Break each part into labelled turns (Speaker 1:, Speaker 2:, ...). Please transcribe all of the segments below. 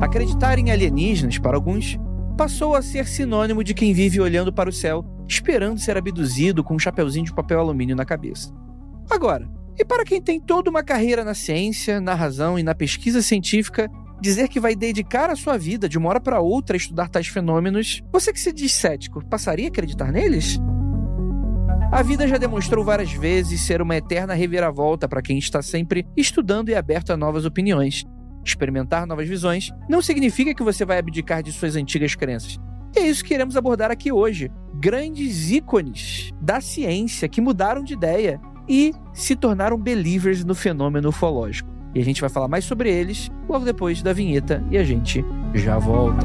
Speaker 1: Acreditar em alienígenas, para alguns, passou a ser sinônimo de quem vive olhando para o céu, esperando ser abduzido com um chapeuzinho de papel alumínio na cabeça. Agora, e para quem tem toda uma carreira na ciência, na razão e na pesquisa científica, dizer que vai dedicar a sua vida de uma hora para outra a estudar tais fenômenos, você que se diz cético, passaria a acreditar neles? A vida já demonstrou várias vezes ser uma eterna reviravolta para quem está sempre estudando e aberto a novas opiniões. Experimentar novas visões não significa que você vai abdicar de suas antigas crenças. E é isso que queremos abordar aqui hoje. Grandes ícones da ciência que mudaram de ideia e se tornaram believers no fenômeno ufológico. E a gente vai falar mais sobre eles logo depois da vinheta e a gente já volta.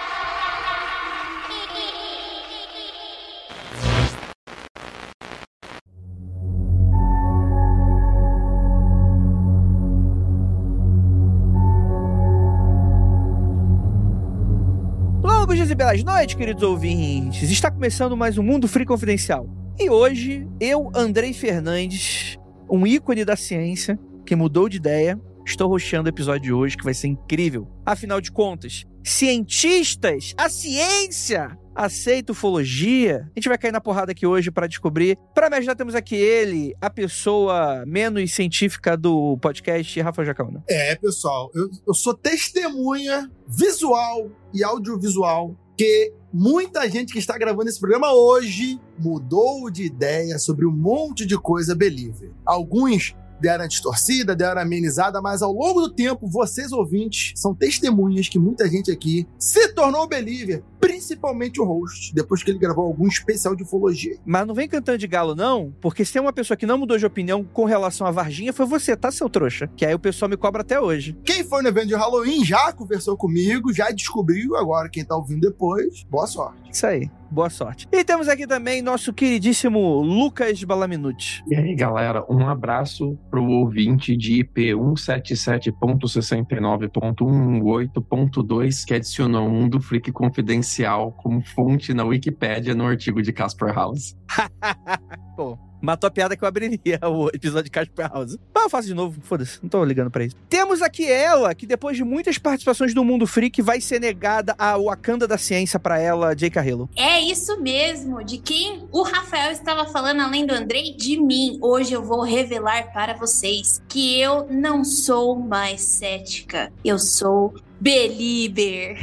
Speaker 1: Belas noites, queridos ouvintes. Está começando mais um Mundo Free Confidencial. E hoje, eu, Andrei Fernandes, um ícone da ciência, que mudou de ideia, estou roxando o episódio de hoje, que vai ser incrível. Afinal de contas, cientistas, a ciência aceita ufologia? A gente vai cair na porrada aqui hoje para descobrir. Para me ajudar, temos aqui ele, a pessoa menos científica do podcast, Rafa Jacauna.
Speaker 2: É, pessoal, eu, eu sou testemunha visual e audiovisual que muita gente que está gravando esse programa hoje mudou de ideia sobre um monte de coisa believer. Alguns deram a distorcida, deram a amenizada, mas ao longo do tempo, vocês ouvintes são testemunhas que muita gente aqui se tornou believer, principalmente o host, depois que ele gravou algum especial de ufologia.
Speaker 1: Mas não vem cantando de galo, não, porque se tem uma pessoa que não mudou de opinião com relação à Varginha, foi você, tá, seu trouxa? Que aí o pessoal me cobra até hoje.
Speaker 2: Quem foi no evento de Halloween já conversou comigo, já descobriu, agora quem tá ouvindo depois, boa sorte.
Speaker 1: Isso aí. Boa sorte. E temos aqui também nosso queridíssimo Lucas Balaminuti.
Speaker 3: E aí, galera, um abraço pro ouvinte de IP 177.69.118.2 que adicionou um do Freak Confidencial como fonte na Wikipédia no artigo de Casper House.
Speaker 1: Pô, matou a piada que eu abriria o episódio de Casper House. Mas eu faço de novo, foda-se, não tô ligando pra isso. Temos aqui ela, que depois de muitas participações do Mundo Freak, vai ser negada a Wakanda da ciência pra ela, Jay Carrillo.
Speaker 4: É isso mesmo, de quem o Rafael estava falando além do Andrei, de mim. Hoje eu vou revelar para vocês que eu não sou mais cética, eu sou believer.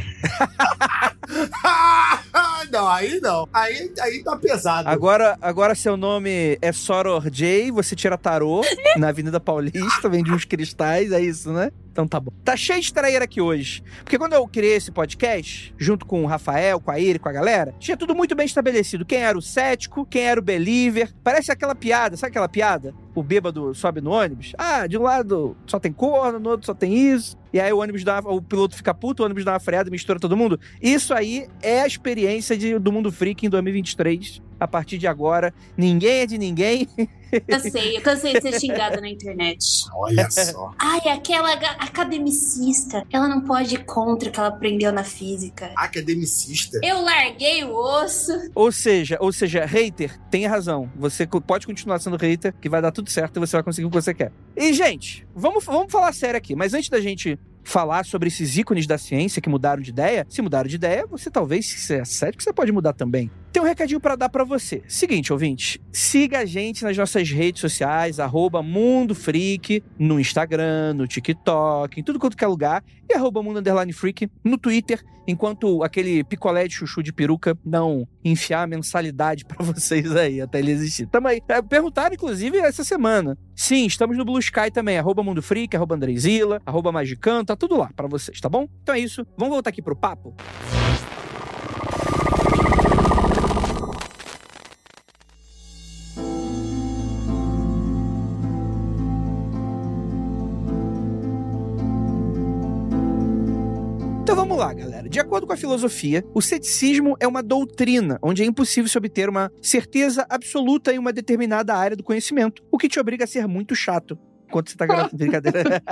Speaker 2: não, aí não. Aí, aí tá pesado.
Speaker 1: Agora, agora seu nome é Soror J, você tira tarô na Avenida Paulista, vende uns cristais, é isso, né? Então tá bom. Tá cheio de traíra aqui hoje. Porque quando eu criei esse podcast, junto com o Rafael, com a Iri, com a galera, tinha tudo muito bem estabelecido. Quem era o cético, quem era o believer. Parece aquela piada, sabe aquela piada? O bêbado sobe no ônibus. Ah, de um lado só tem corno, no outro só tem isso. E aí o ônibus dá, o piloto fica puto, o ônibus dá uma freada mistura todo mundo. Isso aí é a experiência de, do mundo freak em 2023 a partir de agora, ninguém é de ninguém.
Speaker 4: Cansei, eu cansei de ser xingada na internet.
Speaker 2: Olha só.
Speaker 4: Ai, aquela academicista, ela não pode ir contra o que ela aprendeu na física.
Speaker 2: Academicista.
Speaker 4: Eu larguei o osso.
Speaker 1: Ou seja, ou seja, hater, tem razão. Você pode continuar sendo hater, que vai dar tudo certo e você vai conseguir o que você quer. E, gente, vamos, vamos falar sério aqui. Mas antes da gente falar sobre esses ícones da ciência que mudaram de ideia, se mudaram de ideia, você talvez, se é cético, você pode mudar também. Tem um recadinho pra dar pra você. Seguinte, ouvinte, siga a gente nas nossas redes sociais, arroba Mundo Freak, no Instagram, no TikTok, em tudo quanto que é lugar, e arroba Mundo Freak no Twitter, enquanto aquele picolé de chuchu de peruca não enfiar a mensalidade pra vocês aí, até ele existir. Tamo aí. É, perguntaram, inclusive, essa semana. Sim, estamos no Blue Sky também, arroba Mundo Freak, arroba Andreizila, arroba Magicano, tá tudo lá pra vocês, tá bom? Então é isso, vamos voltar aqui pro papo? De acordo com a filosofia, o ceticismo é uma doutrina onde é impossível se obter uma certeza absoluta em uma determinada área do conhecimento, o que te obriga a ser muito chato. Enquanto você tá gravando brincadeira.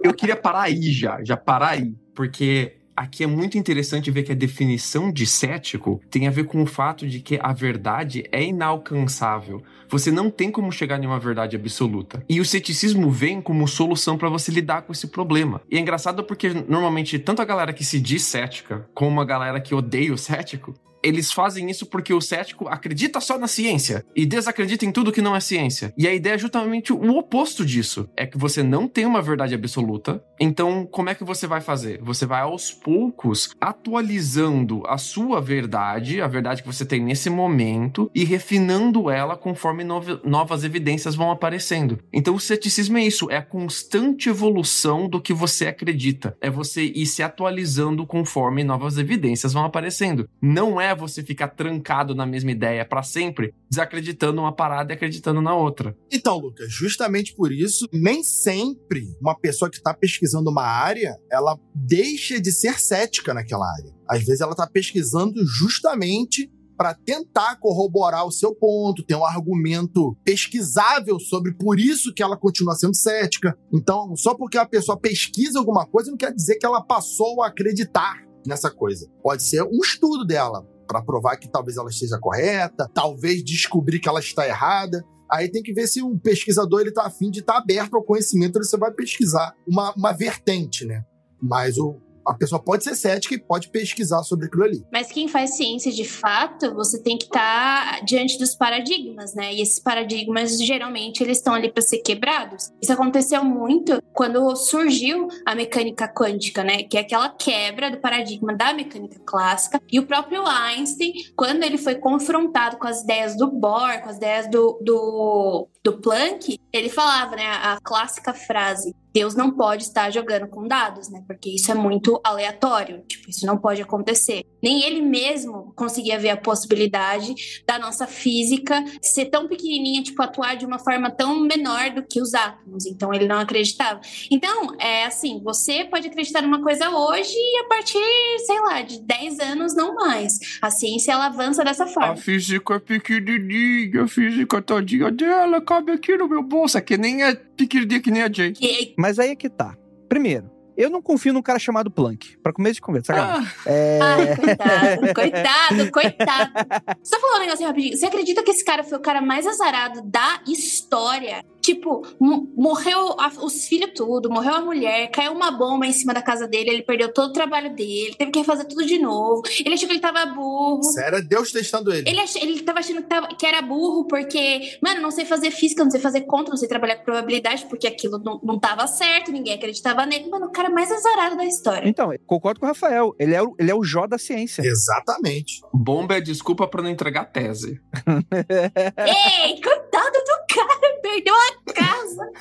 Speaker 3: Eu queria parar aí já, já parar aí, porque aqui é muito interessante ver que a definição de cético tem a ver com o fato de que a verdade é inalcançável. Você não tem como chegar em uma verdade absoluta. E o ceticismo vem como solução para você lidar com esse problema. E é engraçado porque normalmente tanto a galera que se diz cética como a galera que odeia o cético eles fazem isso porque o cético acredita só na ciência e desacredita em tudo que não é ciência. E a ideia é justamente o oposto disso. É que você não tem uma verdade absoluta. Então, como é que você vai fazer? Você vai aos poucos atualizando a sua verdade, a verdade que você tem nesse momento, e refinando ela conforme novas evidências vão aparecendo. Então, o ceticismo é isso, é a constante evolução do que você acredita. É você ir se atualizando conforme novas evidências vão aparecendo. Não é você ficar trancado na mesma ideia para sempre, desacreditando uma parada e acreditando na outra.
Speaker 2: Então, Lucas, justamente por isso, nem sempre uma pessoa que está pesquisando uma área, ela deixa de ser cética naquela área. Às vezes ela está pesquisando justamente para tentar corroborar o seu ponto, ter um argumento pesquisável sobre por isso que ela continua sendo cética. Então, só porque a pessoa pesquisa alguma coisa não quer dizer que ela passou a acreditar nessa coisa. Pode ser um estudo dela para provar que talvez ela esteja correta, talvez descobrir que ela está errada. Aí tem que ver se o pesquisador ele tá afim de estar aberto ao conhecimento, ele você vai pesquisar uma, uma vertente, né? Mas o, a pessoa pode ser cética e pode pesquisar sobre aquilo ali.
Speaker 4: Mas quem faz ciência de fato, você tem que estar diante dos paradigmas, né? E esses paradigmas, geralmente, eles estão ali para ser quebrados. Isso aconteceu muito quando surgiu a mecânica quântica, né? Que é aquela quebra do paradigma da mecânica clássica. E o próprio Einstein, quando ele foi confrontado com as ideias do Bohr, com as ideias do, do, do Planck, ele falava, né? A clássica frase: Deus não pode estar jogando com dados, né? Porque isso é muito aleatório. Tipo, isso não pode acontecer. Nem ele mesmo conseguia ver a possibilidade da nossa física ser tão pequenininha, tipo, atuar de uma forma tão menor do que os átomos. Então, ele não acreditava. Então, é assim, você pode acreditar numa coisa hoje e a partir, sei lá, de 10 anos, não mais. A ciência, ela avança dessa forma.
Speaker 3: A física é pequenininha, a física todinha dela cabe aqui no meu bolso. É que nem a pequenininha que nem a Jay.
Speaker 4: E-
Speaker 1: Mas aí é que tá. Primeiro, eu não confio num cara chamado Planck. Pra começo de conversa, sacanagem.
Speaker 3: Ah,
Speaker 1: É...
Speaker 4: Ai, coitado, coitado, coitado. Só falar um negócio rapidinho. Você acredita que esse cara foi o cara mais azarado da história? Tipo, mo- morreu a- os filhos tudo, morreu a mulher, caiu uma bomba em cima da casa dele, ele perdeu todo o trabalho dele, teve que refazer tudo de novo. Ele achou que ele tava burro.
Speaker 2: Sério, Deus testando ele.
Speaker 4: Ele, ach... ele tava achando que, tava- que era burro porque, mano, não sei fazer física, não sei fazer conta, não sei trabalhar com probabilidade, porque aquilo não, não tava certo, ninguém acreditava nele. Mano, o cara mais azarado da história.
Speaker 1: Então, concordo com o Rafael. Ele é o, ele é o Jó da ciência.
Speaker 2: Exatamente.
Speaker 3: bomba é desculpa pra não entregar tese.
Speaker 4: Ei, perdeu a casa.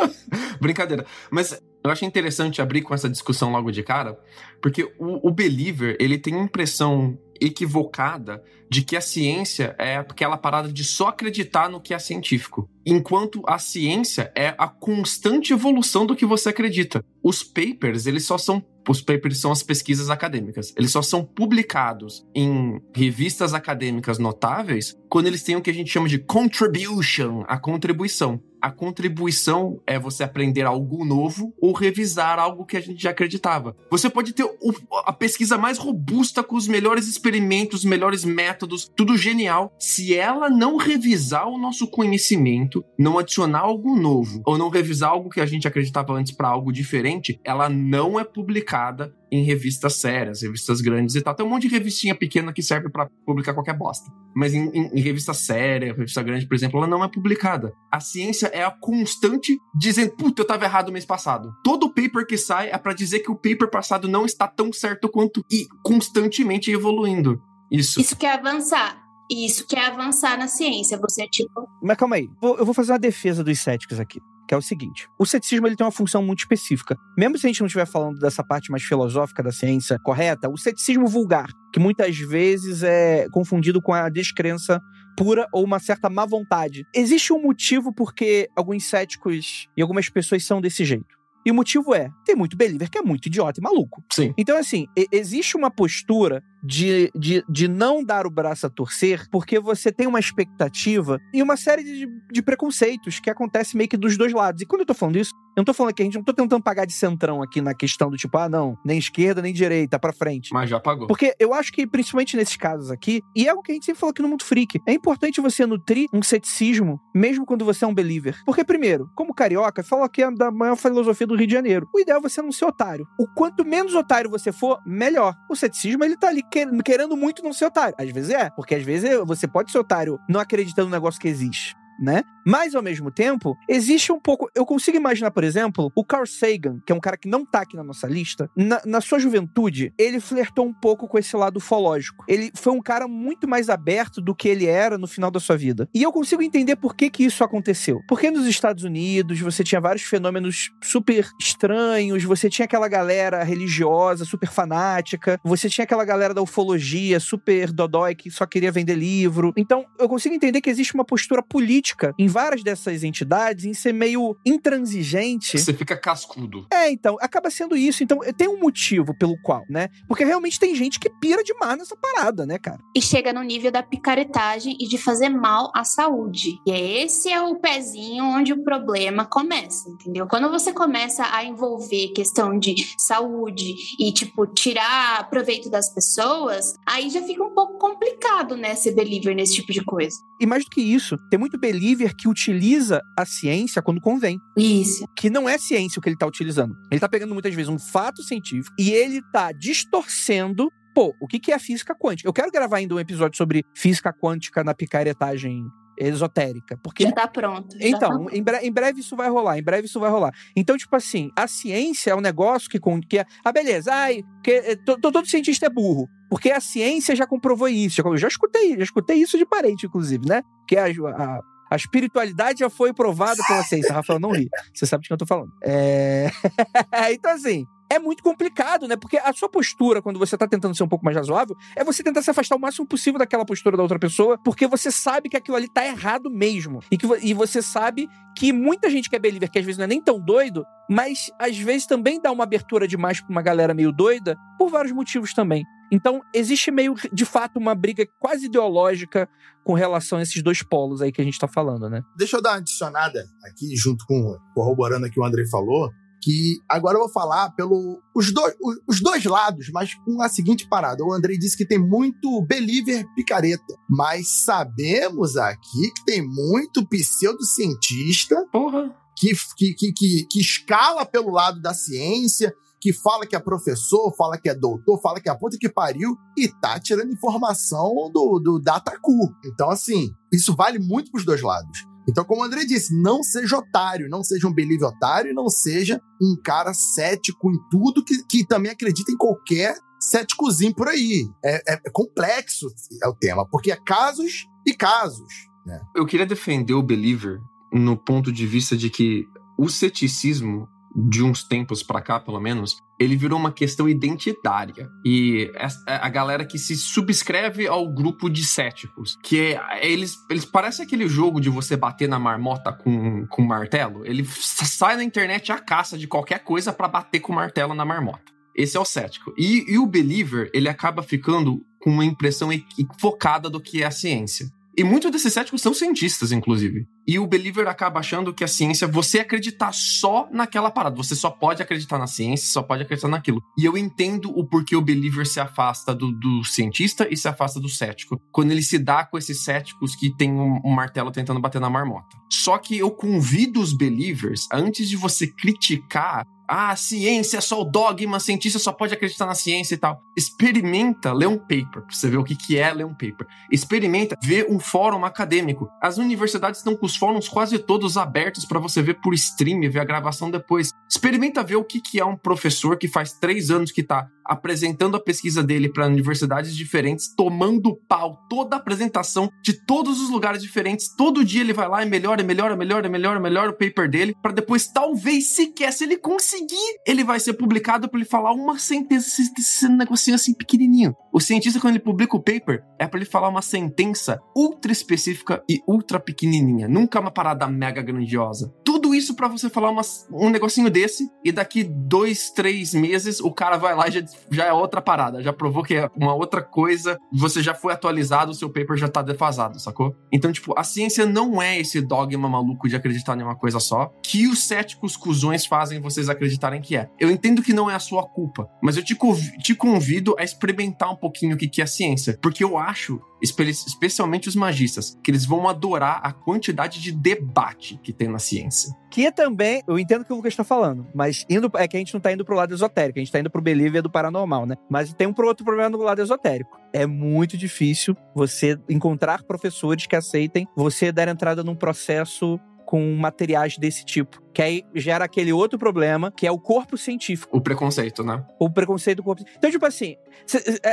Speaker 3: Brincadeira. Mas eu acho interessante abrir com essa discussão logo de cara, porque o, o believer, ele tem a impressão equivocada de que a ciência é aquela parada de só acreditar no que é científico. Enquanto a ciência é a constante evolução do que você acredita. Os papers, eles só são os papers são as pesquisas acadêmicas. Eles só são publicados em revistas acadêmicas notáveis quando eles têm o que a gente chama de contribution, a contribuição. A contribuição é você aprender algo novo ou revisar algo que a gente já acreditava. Você pode ter o, a pesquisa mais robusta com os melhores experimentos, os melhores métodos, tudo genial. Se ela não revisar o nosso conhecimento, não adicionar algo novo ou não revisar algo que a gente acreditava antes para algo diferente, ela não é publicada em revistas sérias, revistas grandes e tal. Tem um monte de revistinha pequena que serve para publicar qualquer bosta. Mas em, em, em, revista séria, revista grande, por exemplo, ela não é publicada. A ciência é a constante dizendo, puta, eu tava errado mês passado. Todo paper que sai é para dizer que o paper passado não está tão certo quanto e constantemente evoluindo. Isso.
Speaker 4: Isso quer avançar. Isso quer avançar na ciência. Você é tipo.
Speaker 1: Mas calma aí. Eu vou fazer uma defesa dos céticos aqui que é o seguinte: o ceticismo ele tem uma função muito específica. Mesmo se a gente não estiver falando dessa parte mais filosófica da ciência correta, o ceticismo vulgar, que muitas vezes é confundido com a descrença pura ou uma certa má vontade. Existe um motivo porque alguns céticos e algumas pessoas são desse jeito. E o motivo é, tem muito believer que é muito idiota e maluco.
Speaker 3: Sim.
Speaker 1: Então, assim, existe uma postura de, de, de não dar o braço a torcer, porque você tem uma expectativa e uma série de, de preconceitos que acontece meio que dos dois lados. E quando eu tô falando isso, eu não tô falando que a gente não tô tentando pagar de centrão aqui na questão do tipo, ah, não, nem esquerda, nem direita, para frente.
Speaker 3: Mas já pagou.
Speaker 1: Porque eu acho que, principalmente nesses casos aqui, e é o que a gente sempre falou aqui no Mundo Freak, é importante você nutrir um ceticismo, mesmo quando você é um believer. Porque, primeiro, como carioca, fala que é da maior filosofia do Rio de Janeiro. O ideal é você não ser otário. O quanto menos otário você for, melhor. O ceticismo, ele tá ali querendo muito não ser otário. Às vezes é, porque às vezes você pode ser otário não acreditando no negócio que existe né? Mas, ao mesmo tempo, existe um pouco. Eu consigo imaginar, por exemplo, o Carl Sagan, que é um cara que não tá aqui na nossa lista, na, na sua juventude, ele flertou um pouco com esse lado ufológico. Ele foi um cara muito mais aberto do que ele era no final da sua vida. E eu consigo entender por que, que isso aconteceu. Porque nos Estados Unidos você tinha vários fenômenos super estranhos, você tinha aquela galera religiosa, super fanática, você tinha aquela galera da ufologia, super dodói, que só queria vender livro. Então, eu consigo entender que existe uma postura política política em várias dessas entidades em ser meio intransigente.
Speaker 3: Você fica cascudo.
Speaker 1: É, então, acaba sendo isso. Então, tem um motivo pelo qual, né? Porque realmente tem gente que pira demais nessa parada, né, cara?
Speaker 4: E chega no nível da picaretagem e de fazer mal à saúde. E esse é o pezinho onde o problema começa, entendeu? Quando você começa a envolver questão de saúde e, tipo, tirar proveito das pessoas, aí já fica um pouco complicado, né, ser believer nesse tipo de coisa.
Speaker 1: E mais do que isso, tem muito believer que utiliza a ciência quando convém.
Speaker 4: Isso.
Speaker 1: Que não é ciência o que ele está utilizando. Ele está pegando muitas vezes um fato científico e ele está distorcendo pô, o que, que é física quântica? Eu quero gravar ainda um episódio sobre física quântica na picaretagem esotérica. Porque...
Speaker 4: Já tá pronto. Já
Speaker 1: então, tá... Em, bre em, breve isso vai rolar, em breve isso vai rolar. Então, tipo assim, a ciência é um negócio que, que é. Ah, beleza, ai, que, eh, todo cientista é burro. Porque a ciência já comprovou isso. Eu já escutei, já escutei isso de parente, inclusive, né? Que a, a, a espiritualidade já foi provada pela ciência. Rafael, não ri. Você sabe de que eu tô falando. É... então, assim, é muito complicado, né? Porque a sua postura, quando você tá tentando ser um pouco mais razoável, é você tentar se afastar o máximo possível daquela postura da outra pessoa, porque você sabe que aquilo ali tá errado mesmo. E, que, e você sabe que muita gente que é believer, que às vezes não é nem tão doido, mas às vezes também dá uma abertura demais pra uma galera meio doida, por vários motivos também. Então, existe meio, de fato, uma briga quase ideológica com relação a esses dois polos aí que a gente tá falando, né?
Speaker 2: Deixa eu dar uma adicionada aqui, junto com, corroborando aqui o André falou que agora eu vou falar pelo os dois, os dois lados, mas com a seguinte parada. O Andrei disse que tem muito believer picareta, mas sabemos aqui que tem muito pseudocientista
Speaker 3: Porra.
Speaker 2: Que, que, que, que, que escala pelo lado da ciência, que fala que é professor, fala que é doutor, fala que é a puta que pariu e tá tirando informação do, do Dataku. Então, assim, isso vale muito pros dois lados. Então, como o André disse, não seja otário, não seja um believe otário, não seja um cara cético em tudo que, que também acredita em qualquer céticozinho por aí. É, é, é complexo é o tema, porque é casos e casos. Né?
Speaker 3: Eu queria defender o believer no ponto de vista de que o ceticismo de uns tempos para cá, pelo menos, ele virou uma questão identitária. E a galera que se subscreve ao grupo de céticos, que é, eles, eles parecem aquele jogo de você bater na marmota com, com martelo. Ele sai na internet a caça de qualquer coisa para bater com martelo na marmota. Esse é o cético. E, e o believer, ele acaba ficando com uma impressão equivocada do que é a ciência. E muitos desses céticos são cientistas, inclusive. E o believer acaba achando que a ciência, você acreditar só naquela parada. Você só pode acreditar na ciência, só pode acreditar naquilo. E eu entendo o porquê o believer se afasta do, do cientista e se afasta do cético. Quando ele se dá com esses céticos que tem um, um martelo tentando bater na marmota. Só que eu convido os believers, antes de você criticar ah, ciência é só o dogma, cientista só pode acreditar na ciência e tal. Experimenta ler um paper, pra você ver o que, que é ler um paper. Experimenta ver um fórum acadêmico. As universidades estão com os fóruns quase todos abertos para você ver por stream, ver a gravação depois. Experimenta ver o que, que é um professor que faz três anos que tá apresentando a pesquisa dele para universidades diferentes, tomando pau toda a apresentação de todos os lugares diferentes. Todo dia ele vai lá e melhora, melhora, melhora, melhora, melhora o paper dele, para depois, talvez, sequer, se ele conseguir, ele vai ser publicado para ele falar uma sentença, esse negocinho assim pequenininho. O cientista, quando ele publica o paper, é para ele falar uma sentença ultra específica e ultra pequenininha, nunca uma parada mega grandiosa. Tudo isso para você falar uma, um negocinho desse e daqui dois, três meses o cara vai lá e já já é outra parada, já provou que é uma outra coisa, você já foi atualizado, o seu paper já tá defasado, sacou? Então, tipo, a ciência não é esse dogma maluco de acreditar em uma coisa só, que os céticos cuzões fazem vocês acreditarem que é. Eu entendo que não é a sua culpa, mas eu te, te convido a experimentar um pouquinho o que é a ciência, porque eu acho especialmente os magistas, que eles vão adorar a quantidade de debate que tem na ciência.
Speaker 1: Que também, eu entendo o que o Lucas está falando, mas indo é que a gente não está indo pro lado esotérico, a gente está indo pro believer do paranormal, né? Mas tem um outro problema no lado esotérico. É muito difícil você encontrar professores que aceitem você dar entrada num processo com materiais desse tipo. Que aí gera aquele outro problema, que é o corpo científico.
Speaker 3: O preconceito, né?
Speaker 1: O preconceito do corpo. Então, tipo assim,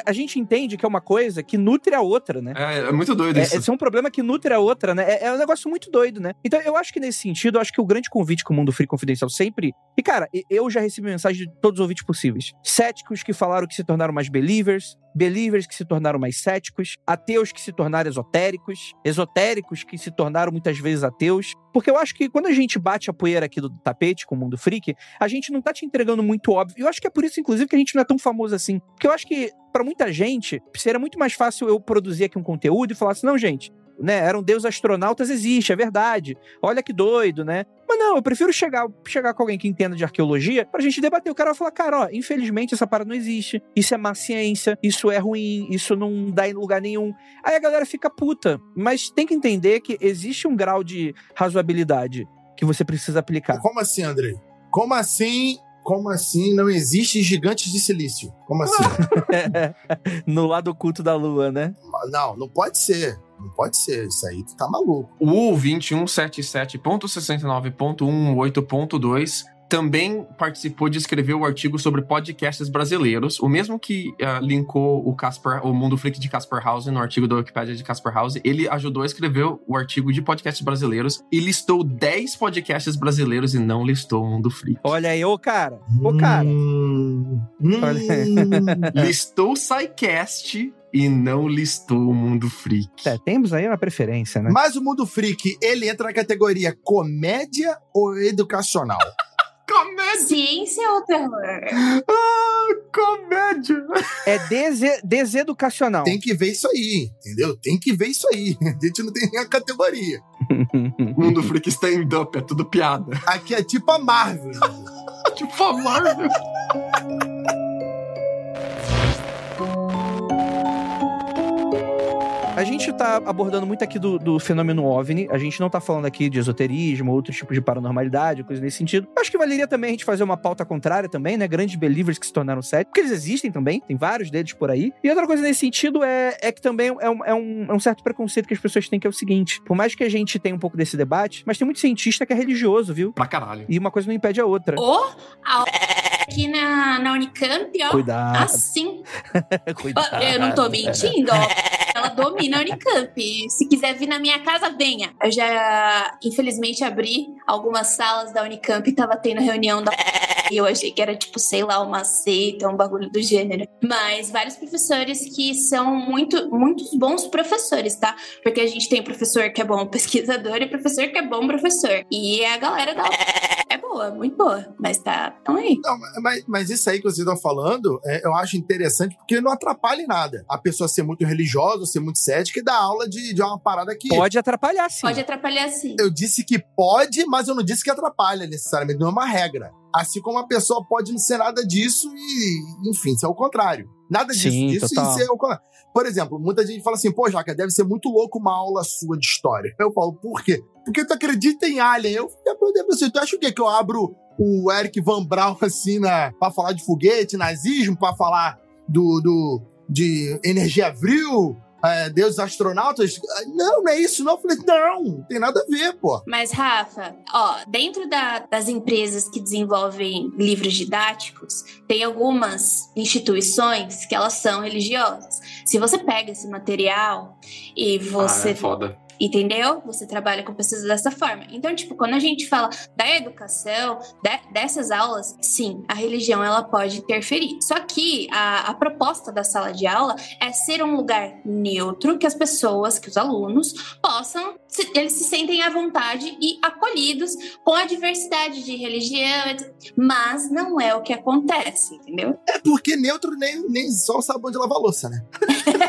Speaker 1: a gente entende que é uma coisa que nutre a outra, né?
Speaker 3: É, é muito doido
Speaker 1: é,
Speaker 3: isso.
Speaker 1: Esse é um problema que nutre a outra, né? É, é, um negócio muito doido, né? Então, eu acho que nesse sentido, eu acho que o grande convite que o Mundo Free Confidencial sempre. E, cara, eu já recebi mensagem de todos os ouvintes possíveis. Céticos que falaram que se tornaram mais believers, believers que se tornaram mais céticos, ateus que se tornaram esotéricos, esotéricos que se tornaram muitas vezes ateus. Porque eu acho que quando a gente bate a poeira aqui do tapete com o mundo freak, a gente não tá te entregando muito óbvio. Eu acho que é por isso, inclusive, que a gente não é tão famoso assim. Porque eu acho que, para muita gente, seria muito mais fácil eu produzir aqui um conteúdo e falar assim: não, gente, né? Eram deus astronautas, existe, é verdade. Olha que doido, né? Mas não, eu prefiro chegar, chegar com alguém que entenda de arqueologia pra gente debater. O cara vai falar, cara, ó, infelizmente essa parada não existe. Isso é má ciência, isso é ruim, isso não dá em lugar nenhum. Aí a galera fica puta. Mas tem que entender que existe um grau de razoabilidade que você precisa aplicar.
Speaker 2: Como assim, Andrei? Como assim como assim não existe gigantes de silício? Como assim?
Speaker 1: no lado oculto da lua, né?
Speaker 2: Não, não pode ser. Não pode ser, isso aí tu tá maluco.
Speaker 3: O 2177.69.18.2 também participou de escrever o artigo sobre podcasts brasileiros, o mesmo que uh, linkou o Casper, o Mundo Freak de Casper House no artigo da Wikipedia de Casper House. Ele ajudou a escrever o artigo de podcasts brasileiros e listou 10 podcasts brasileiros e não listou o Mundo Freak.
Speaker 1: Olha aí, ô cara, ô cara.
Speaker 2: Hum, hum.
Speaker 3: listou o SciCast e não listou o Mundo Freak.
Speaker 1: É, temos aí uma preferência, né?
Speaker 2: Mas o Mundo Freak, ele entra na categoria comédia ou educacional?
Speaker 4: comédia! Ciência ou terror?
Speaker 3: Ah, comédia!
Speaker 1: É des deseducacional.
Speaker 2: Tem que ver isso aí, entendeu? Tem que ver isso aí. A gente não tem nem a categoria.
Speaker 3: Mundo Freak stand-up, é tudo piada.
Speaker 2: Aqui é tipo a Marvel.
Speaker 3: tipo a Marvel.
Speaker 1: A gente tá abordando muito aqui do, do, fenômeno OVNI, a gente não tá falando aqui de esoterismo, outros tipos de paranormalidade, coisa nesse sentido. Acho que valeria também a gente fazer uma pauta contrária também, né? Grandes believers que se tornaram céticos, porque eles existem também, tem vários deles por aí. E outra coisa nesse sentido é, é que também é um, é, um, é um certo preconceito que as pessoas têm, que é o seguinte: por mais que a gente tenha um pouco desse debate, mas tem muito cientista que é religioso, viu?
Speaker 3: Pra caralho.
Speaker 1: E uma coisa não impede a outra.
Speaker 4: Oh, aqui na, na Unicamp, ó.
Speaker 1: Cuidado.
Speaker 4: Assim.
Speaker 1: Cuidado.
Speaker 4: Eu não tô mentindo, ó. ela domina a Unicamp. Se quiser vir na minha casa, venha. Eu já, infelizmente, abri algumas salas da Unicamp e tava tendo reunião da. E eu achei que era, tipo, sei lá, uma seita, um bagulho do gênero. Mas vários professores que são muito, muitos bons professores, tá? Porque a gente tem professor que é bom pesquisador e professor que é bom professor. E a galera da é boa, muito boa. Mas tá, tão aí.
Speaker 2: Não, mas, mas isso aí que vocês estão falando, é, eu acho interessante porque não atrapalha em nada. A pessoa ser muito religiosa, ser muito cética e dar aula de, de uma parada que.
Speaker 1: Pode atrapalhar, sim.
Speaker 4: Pode atrapalhar sim.
Speaker 2: Eu disse que pode, mas eu não disse que atrapalha necessariamente. Não é uma regra. Assim como a pessoa pode não ser nada disso e, enfim, isso é o contrário. Nada disso,
Speaker 1: Sim,
Speaker 2: disso
Speaker 1: total.
Speaker 2: isso é o contrário. Por exemplo, muita gente fala assim, pô, Jaca, deve ser muito louco uma aula sua de história. Eu falo, por quê? Porque tu acredita em alien. Eu perguntei pra você, tu acha o quê? Que eu abro o Eric Van Braun assim na, pra falar de foguete, nazismo, pra falar do, do de energia vril, é, deuses astronautas? Não, não é isso não. Eu falei, não, não tem nada a ver, pô.
Speaker 4: Mas, Rafa, ó, dentro da- das empresas que desenvolvem livros didáticos, tem algumas instituições que elas são religiosas. Se você pega esse material e você
Speaker 3: Ah, é foda.
Speaker 4: Entendeu? Você trabalha com pessoas dessa forma. Então, tipo, quando a gente fala da educação, de- dessas aulas, sim, a religião ela pode interferir. Só que a, a proposta da sala de aula é ser um lugar neutro que as pessoas, que os alunos possam, se- eles se sentem à vontade e acolhidos com a diversidade de religião, mas não é o que acontece, entendeu?
Speaker 2: É porque neutro nem, nem só o sabão de lavar louça, né?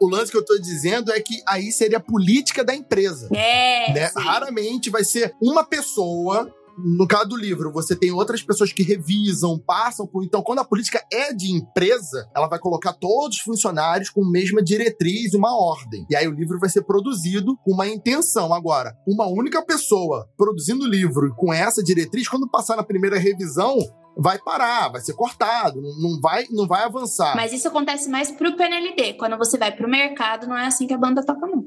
Speaker 2: o lance que eu tô dizendo é que aí seria a política da empresa.
Speaker 4: É.
Speaker 2: né? Raramente vai ser uma pessoa. No caso do livro, você tem outras pessoas que revisam, passam por. Então, quando a política é de empresa, ela vai colocar todos os funcionários com a mesma diretriz uma ordem. E aí o livro vai ser produzido com uma intenção. Agora, uma única pessoa produzindo o livro com essa diretriz, quando passar na primeira revisão, vai parar, vai ser cortado, não vai, não vai avançar.
Speaker 4: Mas isso acontece mais pro PNLD. Quando você vai pro mercado, não é assim que a banda toca, não.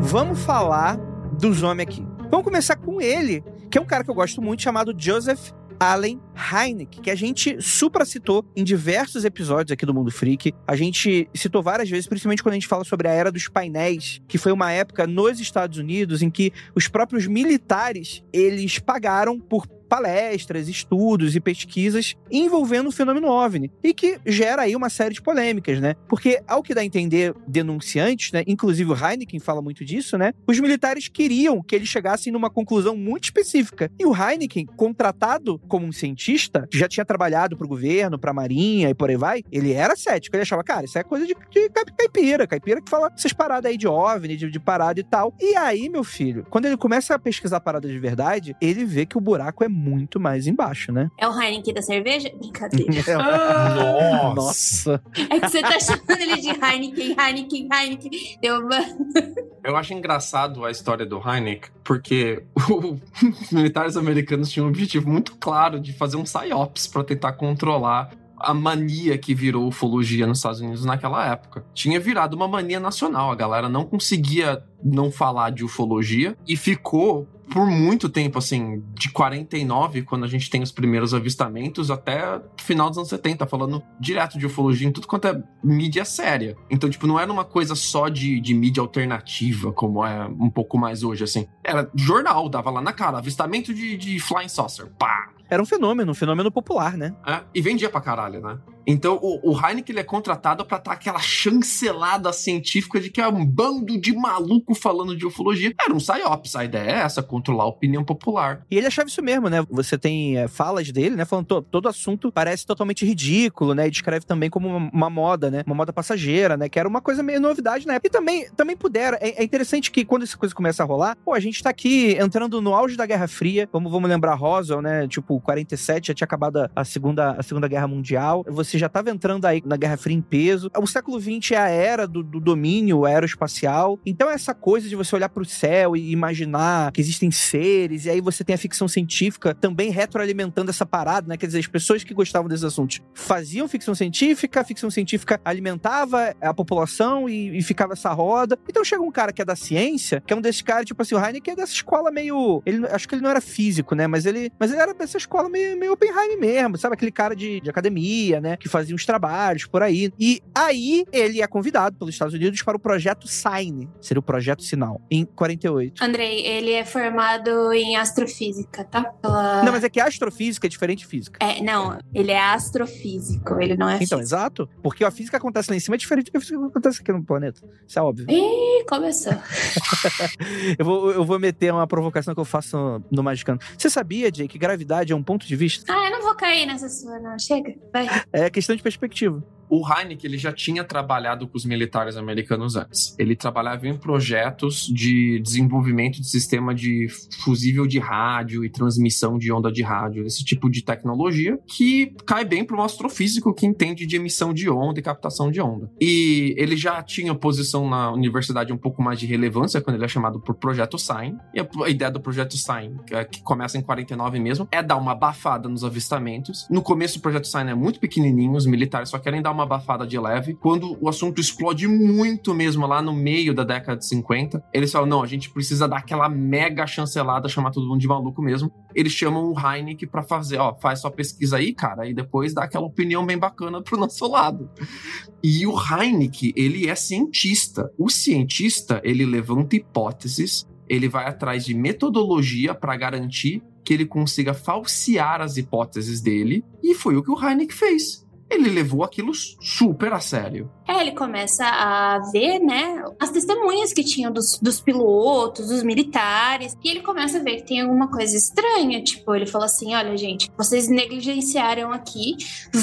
Speaker 1: Vamos falar dos homens aqui. Vamos começar com ele, que é um cara que eu gosto muito, chamado Joseph Allen Hynek, que a gente supra citou em diversos episódios aqui do Mundo Freak. A gente citou várias vezes, principalmente quando a gente fala sobre a era dos painéis, que foi uma época nos Estados Unidos em que os próprios militares, eles pagaram por palestras, estudos e pesquisas envolvendo o fenômeno OVNI e que gera aí uma série de polêmicas, né? Porque ao que dá a entender denunciantes, né, inclusive o Heineken fala muito disso, né? Os militares queriam que eles chegassem numa conclusão muito específica. E o Heineken, contratado como um cientista, já tinha trabalhado pro governo, pra marinha e por aí vai, ele era cético, ele achava, cara, isso é coisa de, de caipira, caipira que fala essas paradas aí de OVNI, de, de parada e tal. E aí, meu filho, quando ele começa a pesquisar paradas de verdade, ele vê que o buraco é muito mais embaixo, né?
Speaker 4: É o Heineken da cerveja? Brincadeira.
Speaker 3: Ah,
Speaker 1: Nossa.
Speaker 4: É que você tá chamando ele de Heineken, Heineken, Heineken. Eu,
Speaker 3: Eu acho engraçado a história do Heineck, porque os militares americanos tinham um objetivo muito claro de fazer um psyops para tentar controlar a mania que virou ufologia nos Estados Unidos naquela época. Tinha virado uma mania nacional, a galera não conseguia não falar de ufologia e ficou por muito tempo, assim, de 49, quando a gente tem os primeiros avistamentos, até o final dos anos 70, falando direto de ufologia em tudo quanto é mídia séria. Então, tipo, não era uma coisa só de, de mídia alternativa, como é um pouco mais hoje, assim. Era jornal, dava lá na cara, avistamento de, de Flying Saucer, pá!
Speaker 1: Era um fenômeno, um fenômeno popular, né?
Speaker 3: É, e vendia pra caralho, né? Então o, o Heineken ele é contratado pra dar aquela chancelada científica de que é um bando de maluco falando de ufologia. Era um psyops, a ideia é essa, controlar a opinião popular.
Speaker 1: E ele achava isso mesmo, né? Você tem é, falas dele, né? Falando to- todo assunto parece totalmente ridículo, né? E descreve também como uma, uma moda, né? Uma moda passageira, né? Que era uma coisa meio novidade na época. E também, também pudera. É, é interessante que quando essa coisa começa a rolar, pô, a gente tá aqui entrando no auge da Guerra Fria. Vamos, vamos lembrar Roswell, né? Tipo, 47 já tinha acabado a segunda, a segunda Guerra Mundial. Você já estava entrando aí na Guerra Fria em peso. O século XX é a era do, do domínio aeroespacial. Então, essa coisa de você olhar para o céu e imaginar que existem seres, e aí você tem a ficção científica também retroalimentando essa parada, né? Quer dizer, as pessoas que gostavam desses assuntos faziam ficção científica, a ficção científica alimentava a população e, e ficava essa roda. Então chega um cara que é da ciência, que é um desses caras, tipo assim, o Heineken é dessa escola meio. Ele, acho que ele não era físico, né? Mas ele, mas ele era dessa escola meio, meio Oppenheim mesmo, sabe? Aquele cara de, de academia, né? Que fazia uns trabalhos por aí. E aí ele é convidado pelos Estados Unidos para o projeto Sign, seria o projeto Sinal, em 48.
Speaker 4: Andrei, ele é formado em astrofísica, tá? Pela...
Speaker 1: Não, mas é que astrofísica é diferente de física.
Speaker 4: É, não, ele é astrofísico, ele não é
Speaker 1: Então,
Speaker 4: físico.
Speaker 1: exato. Porque a física acontece lá em cima é diferente física que acontece aqui no planeta. Isso é óbvio.
Speaker 4: Ih, começou.
Speaker 1: Eu vou, eu vou meter uma provocação que eu faço no, no Magicano. Você sabia, Jay, que gravidade é um ponto de vista?
Speaker 4: Ah, eu não vou cair nessa sua, não. Chega, vai.
Speaker 1: É questão de perspectiva.
Speaker 3: O Heineken ele já tinha trabalhado com os militares americanos antes. Ele trabalhava em projetos de desenvolvimento de sistema de fusível de rádio e transmissão de onda de rádio, esse tipo de tecnologia que cai bem para um astrofísico que entende de emissão de onda e captação de onda. E ele já tinha posição na universidade um pouco mais de relevância quando ele é chamado por Projeto Sign. E a, ideia do Projeto Sign, que, é- começa em 49 mesmo, é dar uma abafada nos avistamentos. No começo o Projeto Sign é muito pequenininho, os militares só querem dar uma abafada de leve. Quando o assunto explode muito mesmo lá no meio da década de 50, eles falam: não, a gente precisa dar aquela mega chancelada, chamar todo mundo de maluco mesmo. Eles chamam o Heineken pra fazer, ó, faz sua pesquisa aí, cara, e depois dá aquela opinião bem bacana pro nosso lado. E o Heineken, ele é cientista. O cientista, ele levanta hipóteses, ele vai atrás de metodologia para garantir que ele consiga falsear as hipóteses dele, e foi o que o Heineken fez. Ele levou aquilo super a sério.
Speaker 4: É, ele começa a ver, né, as testemunhas que tinham dos, dos pilotos, dos militares, e ele começa a ver que tem alguma coisa estranha. Tipo, ele fala assim: olha, gente, vocês negligenciaram aqui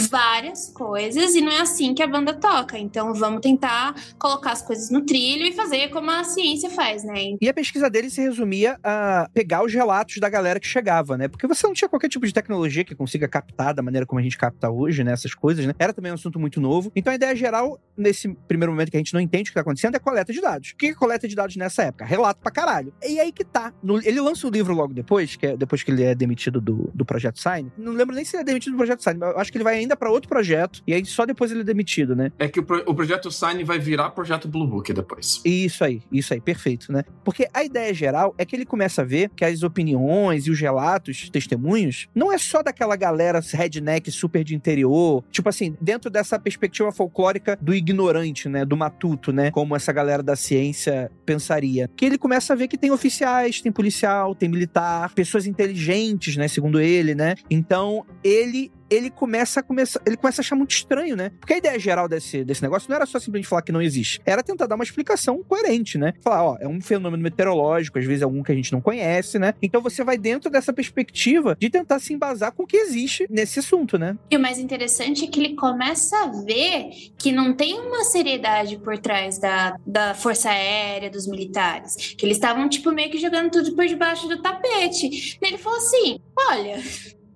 Speaker 4: várias coisas e não é assim que a banda toca. Então vamos tentar colocar as coisas no trilho e fazer como a ciência faz, né?
Speaker 1: E a pesquisa dele se resumia a pegar os relatos da galera que chegava, né? Porque você não tinha qualquer tipo de tecnologia que consiga captar da maneira como a gente capta hoje, né? Essas coisas, né? Era também um assunto muito novo. Então a ideia geral, nesse primeiro momento que a gente não entende o que tá acontecendo, é coleta de dados. O que é coleta de dados nessa época? Relato pra caralho. E aí que tá. No- ele lança o livro logo depois, que é depois que ele é demitido do, do Projeto Sign. Não lembro nem se ele é demitido do Projeto Sign, mas eu acho que ele vai ainda pra outro projeto. E aí só depois ele é demitido, né?
Speaker 3: É que o, pro- o projeto Sign vai virar projeto Blue Book depois.
Speaker 1: Isso aí, isso aí, perfeito, né? Porque a ideia geral é que ele começa a ver que as opiniões e os relatos, testemunhos, não é só daquela galera redneck super de interior, tipo assim, dentro dessa perspectiva folclórica do ignorante, né, do matuto, né, como essa galera da ciência pensaria. Que ele começa a ver que tem oficiais, tem policial, tem militar, pessoas inteligentes, né, segundo ele, né? Então, ele ele começa a começa, ele começa a achar muito estranho, né? Porque a ideia geral desse, desse negócio não era só simplesmente falar que não existe, era tentar dar uma explicação coerente, né? Falar, ó, é um fenômeno meteorológico, às vezes é algum que a gente não conhece, né? Então você vai dentro dessa perspectiva de tentar se embasar com o que existe nesse assunto, né?
Speaker 4: E o mais interessante é que ele começa a ver que não tem uma seriedade por trás da, da Força Aérea, dos militares. Que eles estavam, tipo, meio que jogando tudo por debaixo do tapete. E ele falou assim: olha.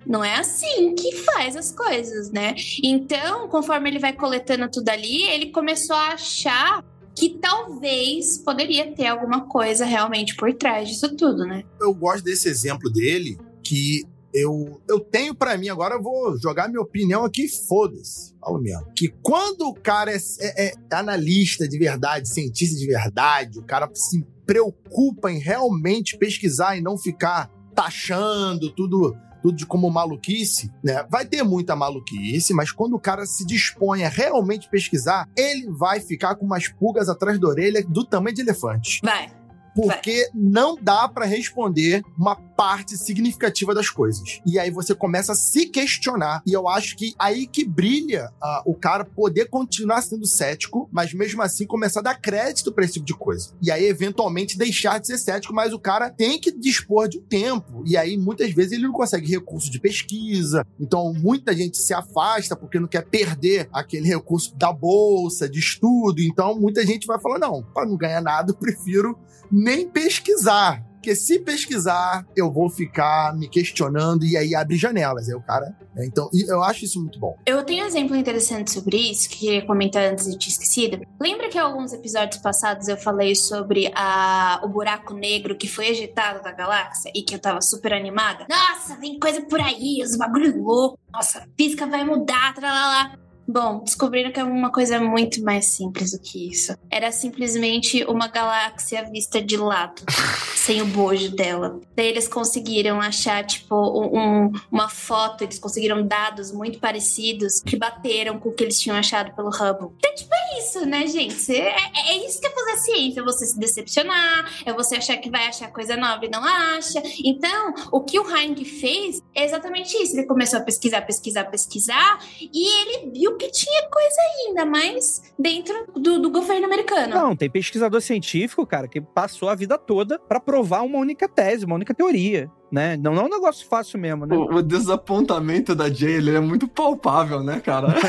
Speaker 4: Não é assim que faz as coisas, né? Então, conforme ele vai coletando tudo ali, ele começou a achar que talvez poderia ter alguma coisa realmente por trás disso tudo, né?
Speaker 2: Eu gosto desse exemplo dele, que eu, eu tenho pra mim, agora eu vou jogar minha opinião aqui, foda-se. Falo mesmo. Que quando o cara é, é- é analista de verdade, cientista de verdade, o cara se preocupa em realmente pesquisar e não ficar taxando tudo tudo de como maluquice, né? Vai ter muita maluquice, mas quando o cara se dispõe a realmente pesquisar, ele vai ficar com umas pulgas atrás da orelha do tamanho de elefante
Speaker 4: Vai.
Speaker 2: porque não dá pra responder uma parte significativa das coisas. E aí você começa a se questionar. E eu acho que aí que brilha ah, o cara poder continuar sendo cético, mas mesmo assim começar a dar crédito pra esse tipo de coisa. E aí, eventualmente, deixar de ser cético, mas o cara tem que dispor de um tempo. E aí, muitas vezes, ele não consegue recurso de pesquisa. Então, muita gente se afasta porque não quer perder aquele recurso da bolsa, de estudo. Então, muita gente vai falar: não, para não ganhar nada, eu prefiro nem pesquisar. Porque se pesquisar, eu vou ficar me questionando e aí abre janelas. Aí o cara. né? Então, e eu acho isso muito bom.
Speaker 4: Eu tenho um exemplo interessante sobre isso, que queria comentar antes de ter esquecido. Lembra que alguns episódios passados eu falei sobre a, o buraco negro que foi ejetado da galáxia e que eu tava super animada? Nossa, vem coisa por aí, os bagulho louco. Nossa, a física vai mudar, tralalá. Bom, descobriram que é uma coisa muito mais simples do que isso. Era simplesmente uma galáxia vista de lado, sem o bojo dela. Daí eles conseguiram achar, tipo, um- um- uma foto, eles conseguiram dados muito parecidos que bateram com o que eles tinham achado pelo Hubble. Então, tipo, é isso, né, gente? É, é- é isso que é fazer ciência, é você se decepcionar, é você achar que vai achar coisa nova e não acha. Então, o que o Heinck fez é exatamente isso. Ele começou a pesquisar, pesquisar, pesquisar, e ele viu que tinha coisa ainda mais dentro do, do governo americano.
Speaker 1: Não, tem pesquisador científico, cara, que passou a vida toda pra provar uma única tese, uma única teoria, né? Não, não é um negócio fácil mesmo, né?
Speaker 3: O, o desapontamento da Jay, ele é muito palpável, né, cara?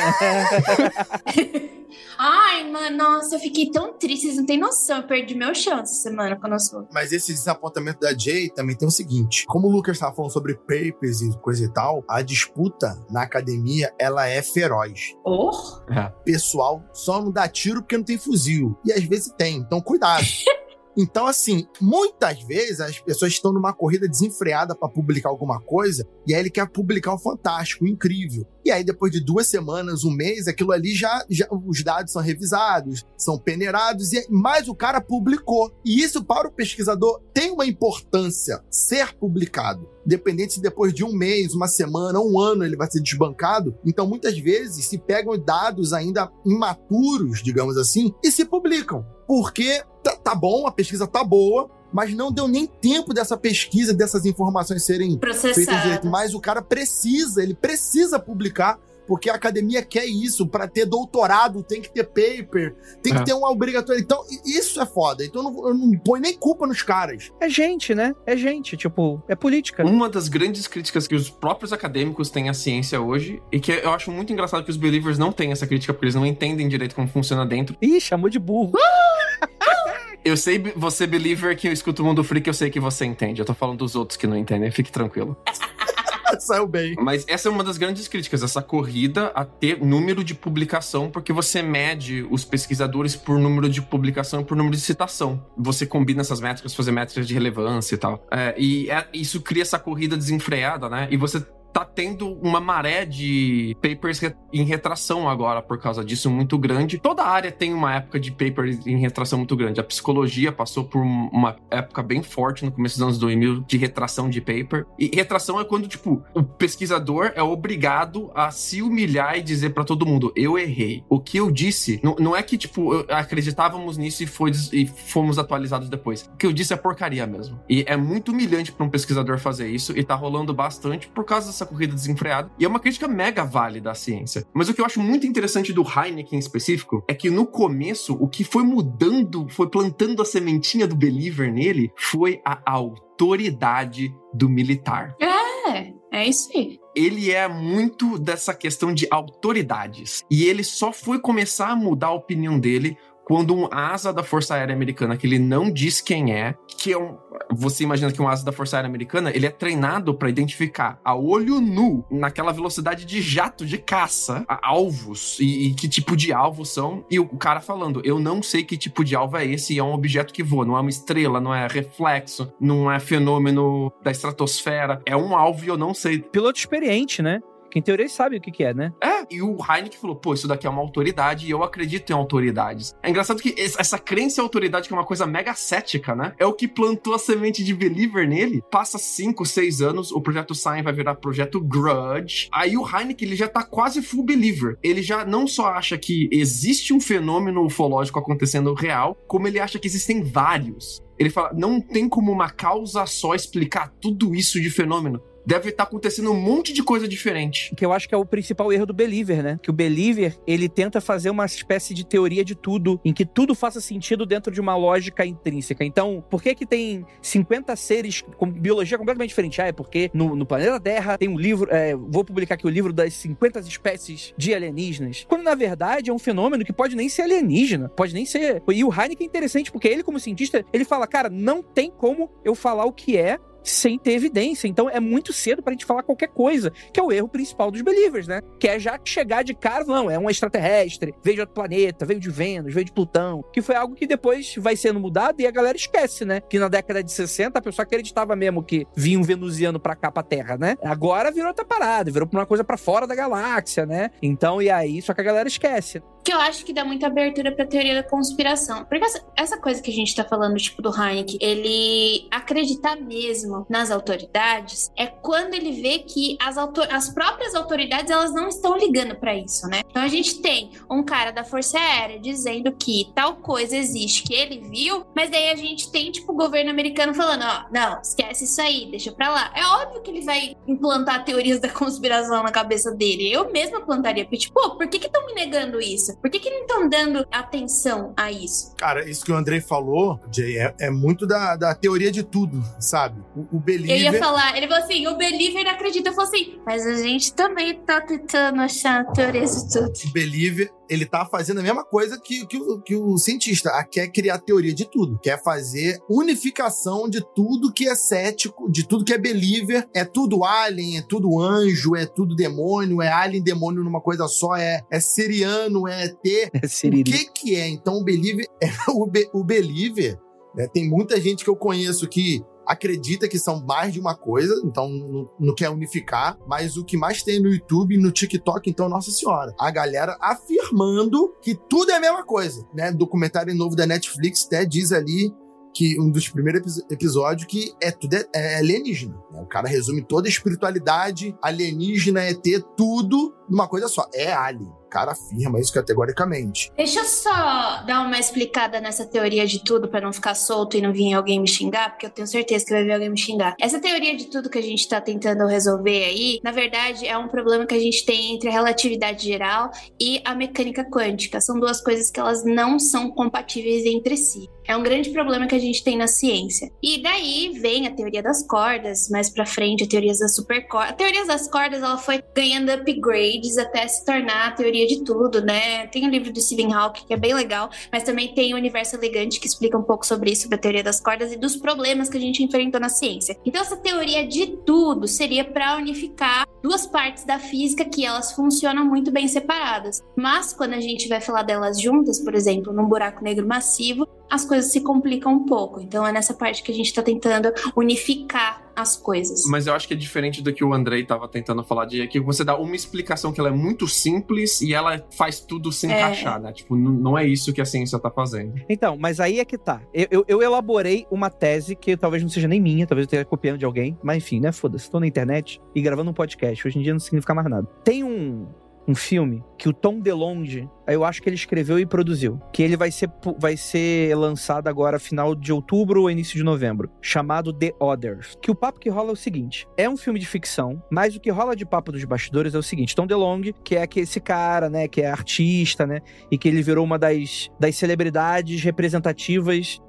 Speaker 4: Ai, mano, nossa, eu fiquei tão triste, vocês não têm noção. Eu perdi meu chão essa semana quando eu sou.
Speaker 2: Mas esse desapontamento da Jay também tem o seguinte: como o Lucas estava falando sobre papers e coisa e tal, a disputa na academia ela é feroz.
Speaker 4: Oh?
Speaker 2: pessoal só não dá tiro porque não tem fuzil. E às vezes tem, então cuidado. Então, assim, muitas vezes as pessoas estão numa corrida desenfreada para publicar alguma coisa, e aí ele quer publicar um fantástico, um incrível. E aí, depois de duas semanas, um mês, aquilo ali já, já os dados são revisados, são peneirados, e mais o cara publicou. E isso, para o pesquisador, tem uma importância ser publicado. Independente se depois de um mês, uma semana, um ano ele vai ser desbancado. Então, muitas vezes, se pegam dados ainda imaturos, digamos assim, e se publicam. Porque tá, tá bom, a pesquisa tá boa, mas não deu nem tempo dessa pesquisa, dessas informações serem feitas direito. Mas o cara precisa, ele precisa publicar. Porque a academia quer isso. Para ter doutorado, tem que ter paper, tem
Speaker 3: É.
Speaker 2: que ter uma obrigatória. Então, isso é foda. Então, eu não, eu não ponho nem culpa nos caras.
Speaker 1: É gente, né? É gente, tipo, é política.
Speaker 3: Uma das grandes críticas que os próprios acadêmicos têm à ciência hoje, e que eu acho muito engraçado que os believers não têm essa crítica, porque eles não entendem direito como funciona dentro.
Speaker 1: Ih, chamou de burro.
Speaker 3: Eu sei, você believer, que eu escuto o Mundo Freak, eu sei que você entende. Eu tô falando dos outros que não entendem, fique tranquilo.
Speaker 2: Saiu bem.
Speaker 3: Mas essa é uma das grandes críticas, essa corrida a ter número de publicação, porque você mede os pesquisadores por número de publicação e por número de citação. Você combina essas métricas, fazer métricas de relevância e tal. É, e é- isso cria essa corrida desenfreada, né? E você tá tendo uma maré de papers em retração agora por causa disso muito grande. Toda área tem uma época de papers em retração muito grande. A psicologia passou por um- uma época bem forte no começo dos anos 2000 de retração de paper. E retração é quando, tipo, o pesquisador é obrigado a se humilhar e dizer pra todo mundo: eu errei. O que eu disse não, não é que, tipo, acreditávamos nisso e, foi, e fomos atualizados depois. O que eu disse é porcaria mesmo. E é muito humilhante pra um pesquisador fazer isso e tá rolando bastante por causa dessa corrida desenfreada. E é uma crítica mega válida à ciência. Mas o que eu acho muito interessante do Heineken em específico é que no começo, o que foi mudando, foi plantando a sementinha do believer nele, foi a autoridade do militar
Speaker 4: É, é isso aí.
Speaker 3: ele é muito dessa questão de autoridades. E ele só foi começar a mudar a opinião dele quando um asa da Força Aérea Americana, que ele não diz quem é, que é um. Você imagina que um asa da Força Aérea Americana, ele é treinado para identificar a olho nu, naquela velocidade de jato de caça, alvos e, e que tipo de alvos são. E o cara falando, eu não sei que tipo de alvo é esse, e é um objeto que voa, não é uma estrela, não é reflexo, não é fenômeno da estratosfera, é um alvo e eu não sei
Speaker 1: Piloto experiente, né? Que em teoria sabe o que, que é, né?
Speaker 3: é, e o Heineken falou, pô, isso daqui é uma autoridade e eu acredito em autoridades. É engraçado que es- essa crença em autoridade, que é uma coisa mega cética, né? É o que plantou a semente de believer nele. Passa 5, 6 anos, o projeto Sign vai virar projeto Grudge. Aí o Heineken, ele já tá quase full believer. Ele já não só acha que existe um fenômeno ufológico acontecendo real, como ele acha que existem vários. Ele fala, não tem como uma causa só explicar tudo isso de fenômeno. Deve estar tá acontecendo um monte de coisa diferente.
Speaker 1: Que eu acho que é o principal erro do Believer, né? Que o Believer, ele tenta fazer uma espécie de teoria de tudo, em que tudo faça sentido dentro de uma lógica intrínseca. Então, por que que tem 50 seres com biologia completamente diferente? Ah, é porque no, no planeta Terra tem um livro, é, vou publicar aqui o livro das 50 espécies de alienígenas. Quando, na verdade, é um fenômeno que pode nem ser alienígena, pode nem ser... E o Heineken é interessante, porque ele, como cientista, ele fala, cara, não tem como eu falar o que é sem ter evidência. Então é muito cedo pra gente falar qualquer coisa, que é o erro principal dos believers, né? Que é já chegar de cara, não, é um extraterrestre, veio de outro planeta, veio de Vênus, veio de Plutão, que foi algo que depois vai sendo mudado e a galera esquece, né? Que na década de 60 a pessoa acreditava mesmo que vinha um venusiano pra cá, pra Terra, né? Agora virou outra parada, virou uma coisa para fora da galáxia, né? Então, e aí, só que a galera esquece
Speaker 4: que eu acho que dá muita abertura pra teoria da conspiração. Porque essa, essa, coisa que a gente tá falando, tipo, do Heineken, ele acreditar mesmo nas autoridades é quando ele vê que as, autor as próprias autoridades, elas não estão ligando para isso, né? Então a gente tem um cara da Força Aérea dizendo que tal coisa existe, que ele viu, mas daí a gente tem, tipo, o governo americano falando, ó, não, esquece isso aí, deixa pra lá. É óbvio que ele vai implantar teorias da conspiração na cabeça dele. Eu mesma plantaria, porque, tipo, pô, por que que estão me negando isso? Isso? Por que, que não estão dando atenção a isso?
Speaker 2: Cara, isso que o Andrei falou, Jay, é, é muito da, da teoria de tudo, sabe? O, o Believer...
Speaker 4: Eu ia falar, ele falou assim, o Believer acredita. Eu falei assim, mas a gente também tá tentando achar teorias de tudo.
Speaker 2: O Believer ele tá fazendo a mesma coisa que, que, o, que o cientista, quer criar teoria de tudo, quer fazer unificação de tudo que é cético, de tudo que é believer, é tudo alien, é tudo anjo, é tudo demônio, é alien, demônio numa coisa só, é, é siriano, é ET. É o que que é? Então o believer, é, o, be, o believer, né, tem muita gente que eu conheço que acredita que são mais de uma coisa, então não, quer unificar, mas o que mais tem no YouTube e no TikTok, então, nossa senhora, a galera afirmando que tudo é a mesma coisa, né? Documentário novo da Netflix até diz ali que um dos primeiros episódios que é tudo é, é alienígena. Né? O cara resume toda a espiritualidade, alienígena, ET, tudo numa coisa só. É alien cara afirma isso categoricamente.
Speaker 4: Deixa eu só dar uma explicada nessa teoria de tudo para não ficar solto e não vir alguém me xingar, porque eu tenho certeza que vai vir alguém me xingar. Essa teoria de tudo que a gente tá tentando resolver aí, na verdade, é um problema que a gente tem entre a relatividade geral e a mecânica quântica. São duas coisas que elas não são compatíveis entre si. É um grande problema que a gente tem na ciência. E daí vem a teoria das cordas, mais para frente a teoria das supercordas. A teoria das cordas ela foi ganhando upgrades até se tornar a teoria de tudo, né? Tem o livro do Stephen Hawking que é bem legal, mas também tem o Universo Elegante que explica um pouco sobre isso, sobre a teoria das cordas e dos problemas que a gente enfrentou na ciência. Então essa teoria de tudo seria para unificar duas partes da física que elas funcionam muito bem separadas. Mas quando a gente vai falar delas juntas, por exemplo, num buraco negro massivo, as coisas se complicam um pouco. Então é nessa parte que a gente está tentando unificar as coisas.
Speaker 3: Mas eu acho que é diferente do que o Andrei estava tentando falar de que você dá uma explicação que ela é muito simples e ela faz tudo se é. encaixar, é. né? Tipo, não é isso que a ciência está fazendo.
Speaker 1: Então, mas aí é que tá. Eu, eu, eu, elaborei uma tese que talvez não seja nem minha, talvez eu esteja copiando de alguém, mas enfim, né? Foda-se. Tô na internet e gravando um podcast. Hoje em dia não significa mais nada. Tem um, um filme que o Tom DeLonge, eu acho que ele escreveu e produziu, que ele vai ser, vai ser lançado agora final de outubro ou início de novembro, chamado The Others. Que o papo que rola é o seguinte, é um filme de ficção, mas o que rola de papo dos bastidores é o seguinte, Tom DeLonge, que é esse cara, né, que é artista, né, e que ele virou uma das, das celebridades representativas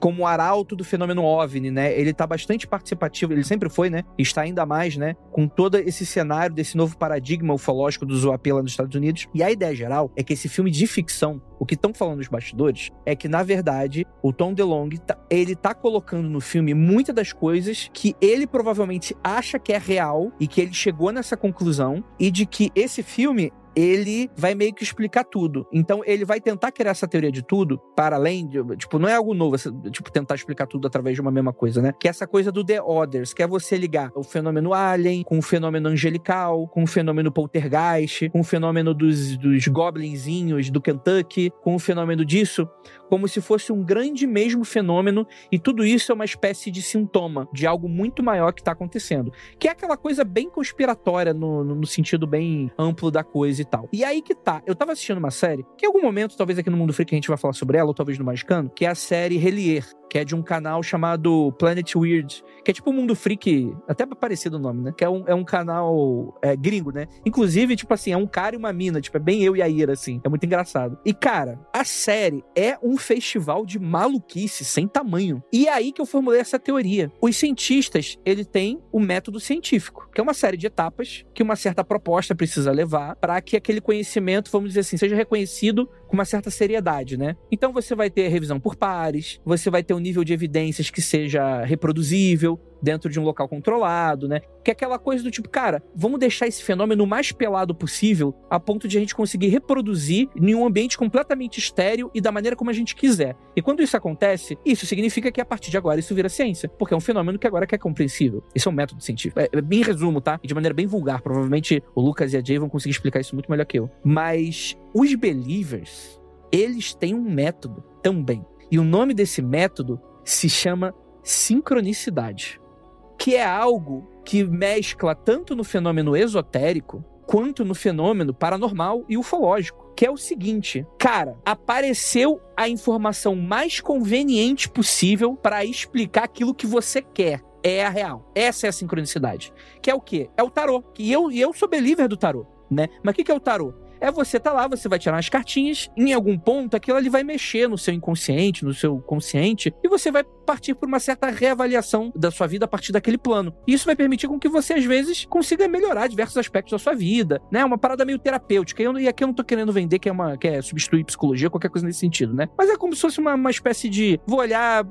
Speaker 1: como arauto do fenômeno OVNI, né? Ele tá bastante participativo, ele sempre foi, né? Está ainda mais, né? Com todo esse cenário desse novo paradigma ufológico do Zoapê lá nos Estados Unidos. E a ideia geral é que esse filme de ficção, o que estão falando os bastidores, é que, na verdade, o Tom DeLonge, tá, ele tá colocando no filme muitas das coisas que ele provavelmente acha que é real e que ele chegou nessa conclusão e de que esse filme ele vai meio que explicar tudo. Então, ele vai tentar criar essa teoria de tudo, para além de, tipo, não é algo novo, tipo, tentar explicar tudo através de uma mesma coisa, né? Que é essa coisa do The Others, que é você ligar o fenômeno alien com o fenômeno angelical, com o fenômeno poltergeist, com o fenômeno dos, dos goblinzinhos do Kentucky, com o fenômeno disso, como se fosse um grande mesmo fenômeno, e tudo isso é uma espécie de sintoma de algo muito maior que está acontecendo. Que é aquela coisa bem conspiratória no, no, no sentido bem amplo da coisa e tal. E aí que tá, eu tava assistindo uma série, que em algum momento, talvez aqui no Mundo Freak a gente vai falar sobre ela, ou talvez no Magicano, que é a série Relier. Que é de um canal chamado Planet Weird, que é tipo um mundo freak, até parecido o nome, né? Que é um, é um canal é, gringo, né? Inclusive, tipo assim, é um cara e uma mina, tipo, é bem eu e a Ira, assim. É muito engraçado. E, cara, a série é um festival de maluquice sem tamanho. E é aí que eu formulei essa teoria. Os cientistas, ele tem o método científico, que é uma série de etapas que uma certa proposta precisa levar para que aquele conhecimento, vamos dizer assim, seja reconhecido com uma certa seriedade, né? Então você vai ter revisão por pares, você vai ter um nível de evidências que seja reproduzível, dentro de um local controlado, né? Que é aquela coisa do tipo, cara, vamos deixar esse fenômeno mais pelado possível, a ponto de a gente conseguir reproduzir em um ambiente completamente estéreo e da maneira como a gente quiser. E quando isso acontece, isso significa que a partir de agora isso vira ciência, porque é um fenômeno que agora é, compreensível. Isso é um método científico. É, é bem resumo, tá? E de maneira bem vulgar. Provavelmente o Lucas e a Jay vão conseguir explicar isso muito melhor que eu. Mas os believers, eles têm um método também. E o nome desse método se chama sincronicidade que é algo que mescla tanto no fenômeno esotérico quanto no fenômeno paranormal e ufológico. Que é o seguinte, cara, apareceu a informação mais conveniente possível para explicar aquilo que você quer é a real. Essa é a sincronicidade. Que é o quê? É o tarô. E eu, eu sou believer do tarô, né? Mas o que, que é o tarô? é você tá lá, você vai tirar umas cartinhas, em algum ponto aquilo ali vai mexer no seu inconsciente, no seu consciente, e você vai partir por uma certa reavaliação da sua vida a partir daquele plano. E isso vai permitir com que você, às vezes, consiga melhorar diversos aspectos da sua vida, né? Uma parada meio terapêutica. E aqui eu não tô querendo vender que é uma que é substituir psicologia, qualquer coisa nesse sentido, né? Mas é como se fosse uma, uma espécie de vou olhar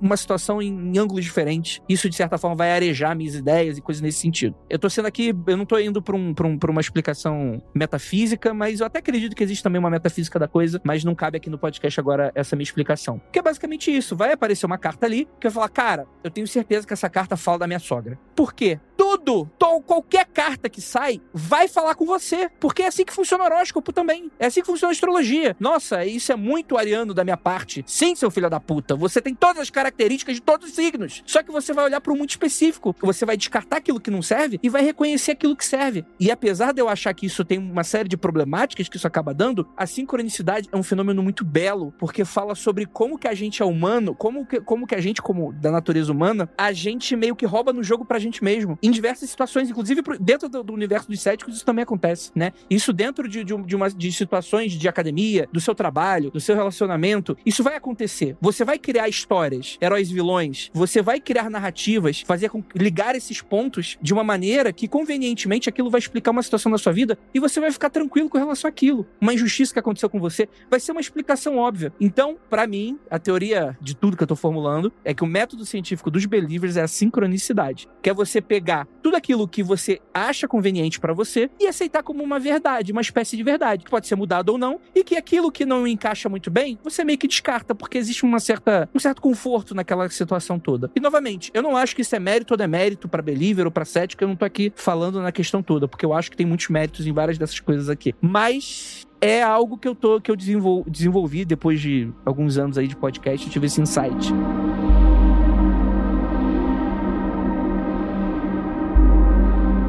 Speaker 1: uma situação em, ângulos diferentes. Isso, de certa forma, vai arejar minhas ideias e coisas nesse sentido. Eu tô sendo aqui, eu não tô indo pra, um, pra, um, pra uma explicação metafísica, mas eu até acredito que existe também uma metafísica da coisa, mas não cabe aqui no podcast agora essa minha explicação. Que é basicamente isso. Vai aparecer uma carta ali que vai falar, cara, eu tenho certeza que essa carta fala da minha sogra. Por quê? Tudo, qualquer carta que sai, vai falar com você. Porque é assim que funciona o horóscopo também. É assim que funciona a astrologia. Nossa, isso é muito ariano da minha parte. Sim, seu filho da puta. Você tem todas as características de todos os signos. Só que você vai olhar para um muito específico. Você vai descartar aquilo que não serve e vai reconhecer aquilo que serve. E apesar de eu achar que isso tem uma série de problemáticas que isso acaba dando, a sincronicidade é um fenômeno muito belo, porque fala sobre como que a gente é humano, como que, como que a gente, como da natureza humana, a gente meio que rouba no jogo pra gente mesmo. Em diversas situações, inclusive dentro do, universo dos céticos, isso também acontece, né? Isso dentro de, de, de, uma, de situações de academia, do seu trabalho, do seu relacionamento, isso vai acontecer. Você vai criar histórias histórias, heróis e vilões, você vai criar narrativas, fazer com, ligar esses pontos de uma maneira que convenientemente aquilo vai explicar uma situação da sua vida e você vai ficar tranquilo com relação àquilo. Uma injustiça que aconteceu com você vai ser uma explicação óbvia. Então, para mim, a teoria de tudo que eu tô formulando é que o método científico dos believers é a sincronicidade, que é você pegar tudo aquilo que você acha conveniente para você e aceitar como uma verdade, uma espécie de verdade, que pode ser mudado ou não, e que aquilo que não encaixa muito bem, você meio que descarta, porque existe uma certa, um certo conforto naquela situação toda. E novamente, eu não acho que isso é mérito ou demérito para believer ou para cético, eu não tô aqui falando na questão toda, porque eu acho que tem muitos méritos em várias dessas coisas aqui. Mas é algo que eu tô que eu desenvol, desenvolvi depois de alguns anos aí de podcast, eu tive esse insight.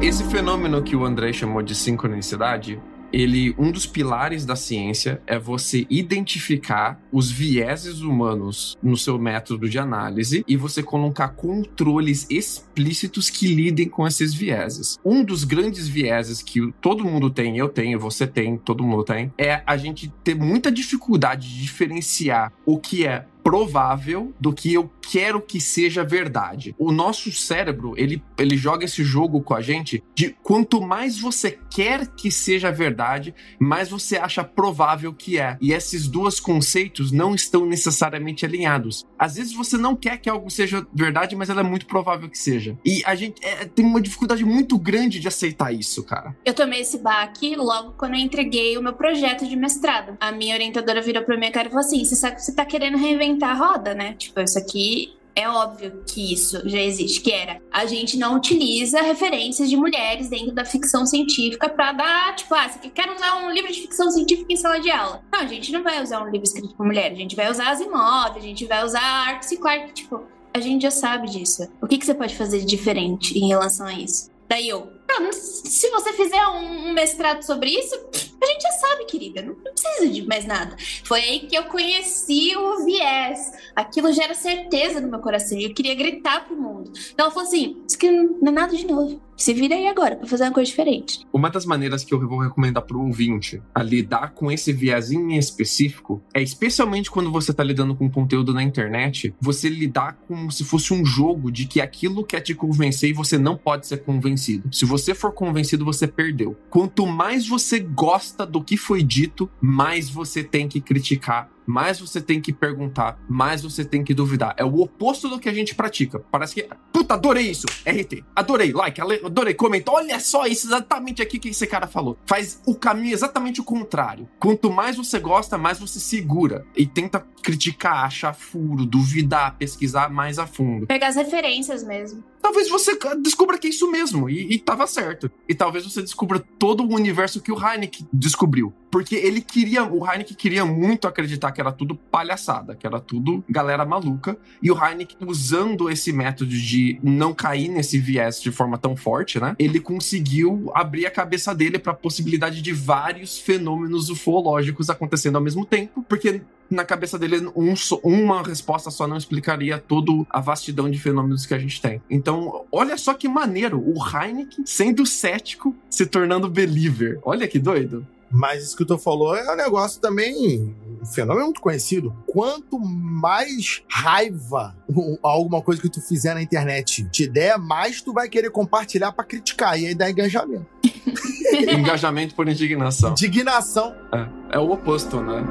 Speaker 3: Esse fenômeno que o André chamou de sincronicidade, ele um dos pilares da ciência é você identificar os vieses humanos no seu método de análise e você colocar controles explícitos que lidem com esses vieses. Um dos grandes vieses que todo mundo tem, eu tenho, você tem, todo mundo tem, é a gente ter muita dificuldade de diferenciar o que é provável do que eu quero que seja verdade. O nosso cérebro, ele, ele joga esse jogo com a gente de quanto mais você quer que seja verdade, mais você acha provável que é. E esses dois conceitos não estão necessariamente alinhados. Às vezes você não quer que algo seja verdade, mas ela é muito provável que seja. E a gente é, tem uma dificuldade muito grande de aceitar isso, cara.
Speaker 4: Eu tomei esse baque logo quando eu entreguei o meu projeto de mestrado. A minha orientadora virou pra mim e falou assim: você sabe que você tá querendo reinventar a roda, né? Tipo, isso aqui é óbvio que isso já existe, que era a gente não utiliza referências de mulheres dentro da ficção científica para dar, tipo, ah, você quer usar um livro de ficção científica em sala de aula? Não, a gente não vai usar um livro escrito por mulher, a gente vai usar as imóveis, a gente vai usar Arthur C. Clarke, tipo, a gente já sabe disso. O que, que você pode fazer de diferente em relação a isso? Daí eu, se você fizer um mestrado sobre isso, a gente já sabe, querida, não precisa de mais nada. Foi aí que eu conheci o viés. Aquilo gera certeza no meu coração. E eu queria gritar pro mundo. Então ela falou assim: Isso que não é nada de novo. Se vira aí agora pra fazer uma coisa diferente.
Speaker 3: Uma das maneiras que eu vou recomendar pro ouvinte a lidar com esse viazinho em específico é especialmente quando você tá lidando com conteúdo na internet, você lidar como se fosse um jogo de que aquilo quer te convencer e você não pode ser convencido. Se você for convencido, você perdeu. Quanto mais você gosta do que foi dito, mais você tem que criticar mais você tem que perguntar, mais você tem que duvidar. É o oposto do que a gente pratica. Parece que, puta, adorei isso. RT. Adorei, like, adorei, comenta. Olha só isso exatamente aqui que esse cara falou. Faz o caminho exatamente o contrário. Quanto mais você gosta, mais você segura e tenta criticar, achar furo, duvidar, pesquisar mais a fundo.
Speaker 4: Pegar as referências mesmo.
Speaker 3: Talvez você descubra que é isso mesmo e, e tava certo. E talvez você descubra todo o universo que o Heineken descobriu. Porque ele queria, o Heineken queria muito acreditar que era tudo palhaçada, que era tudo galera maluca. E o Heineken, usando esse método de não cair nesse viés de forma tão forte, né? Ele conseguiu abrir a cabeça dele para a possibilidade de vários fenômenos ufológicos acontecendo ao mesmo tempo, porque na cabeça dele, um, uma resposta só não explicaria toda a vastidão de fenômenos que a gente tem. Então, olha só que maneiro, o Heineken sendo cético, se tornando believer. Olha que doido.
Speaker 2: Mas isso que tu falou é um negócio também, um fenômeno muito conhecido. Quanto mais raiva alguma coisa que tu fizer na internet te der, mais tu vai querer compartilhar para criticar. E aí dá engajamento.
Speaker 3: engajamento por indignação.
Speaker 2: Indignação.
Speaker 3: É, é o oposto, né?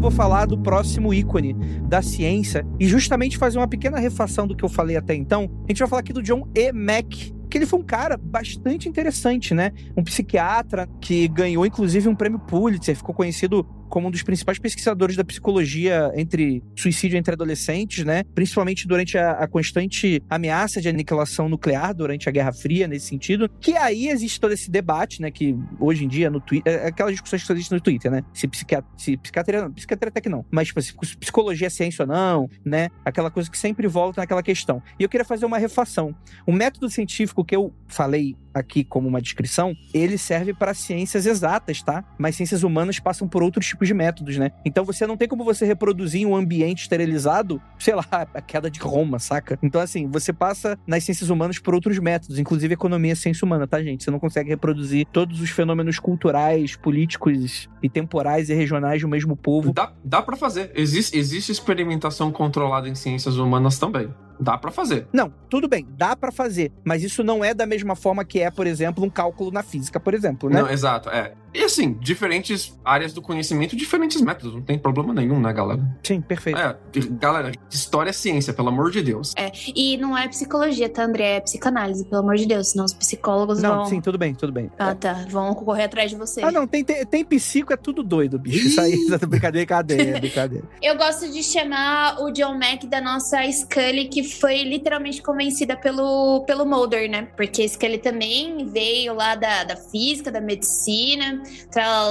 Speaker 1: Vou falar do próximo ícone da ciência e justamente fazer uma pequena refação do que eu falei até então. A gente vai falar aqui do John E. Mack, que ele foi um cara bastante interessante, né? Um psiquiatra que ganhou inclusive um prêmio Pulitzer, ficou conhecido como um dos principais pesquisadores da psicologia entre suicídio entre adolescentes, né? Principalmente durante a, a, constante ameaça de aniquilação nuclear durante a Guerra Fria, nesse sentido. Que aí existe todo esse debate, né? Que hoje em dia no Twitter, é aquelas discussões que existem no Twitter, né? Se, psiquiatria, se psiquiatria, não, psiquiatria até que não, mas tipo, se psicologia é ciência ou não, né? Aquela coisa que sempre volta naquela questão. E eu queria fazer uma refação. O método científico que eu falei aqui como uma descrição, ele serve para ciências exatas, tá? Mas ciências humanas passam por outros tipos de métodos, né? Então você não tem como você reproduzir um ambiente esterilizado, sei lá, a queda de Roma, saca? Então assim, você passa nas ciências humanas por outros métodos, inclusive economia é ciência humana, tá, gente? Você não consegue reproduzir todos os fenômenos culturais, políticos e temporais e regionais do mesmo povo.
Speaker 3: Dá, dá para fazer. Existe, existe experimentação controlada em ciências humanas também. Dá para fazer.
Speaker 1: Não, tudo bem, dá para fazer, mas isso não é da mesma forma que é, por exemplo, um cálculo na física, por exemplo, né?
Speaker 3: Não, exato, é. E assim, diferentes áreas do conhecimento, diferentes métodos, não tem problema nenhum, né, galera?
Speaker 1: Sim, perfeito.
Speaker 3: É, galera, história é ciência, pelo amor de Deus.
Speaker 4: É, e não é psicologia, tá, André? É psicanálise, pelo amor de Deus, senão os psicólogos
Speaker 1: não,
Speaker 4: vão...
Speaker 1: sim, tudo bem, tudo bem.
Speaker 4: Ah, tá, vão correr atrás de você.
Speaker 1: Ah, não, tem, tem, tem psico, é tudo doido, bicho. Isso aí, brincadeira, brincadeira, brincadeira.
Speaker 4: Eu gosto de chamar o John Mack da nossa Scully, que foi literalmente convencida pelo, pelo Mulder, né? Porque Scully também veio lá da, da física, da medicina,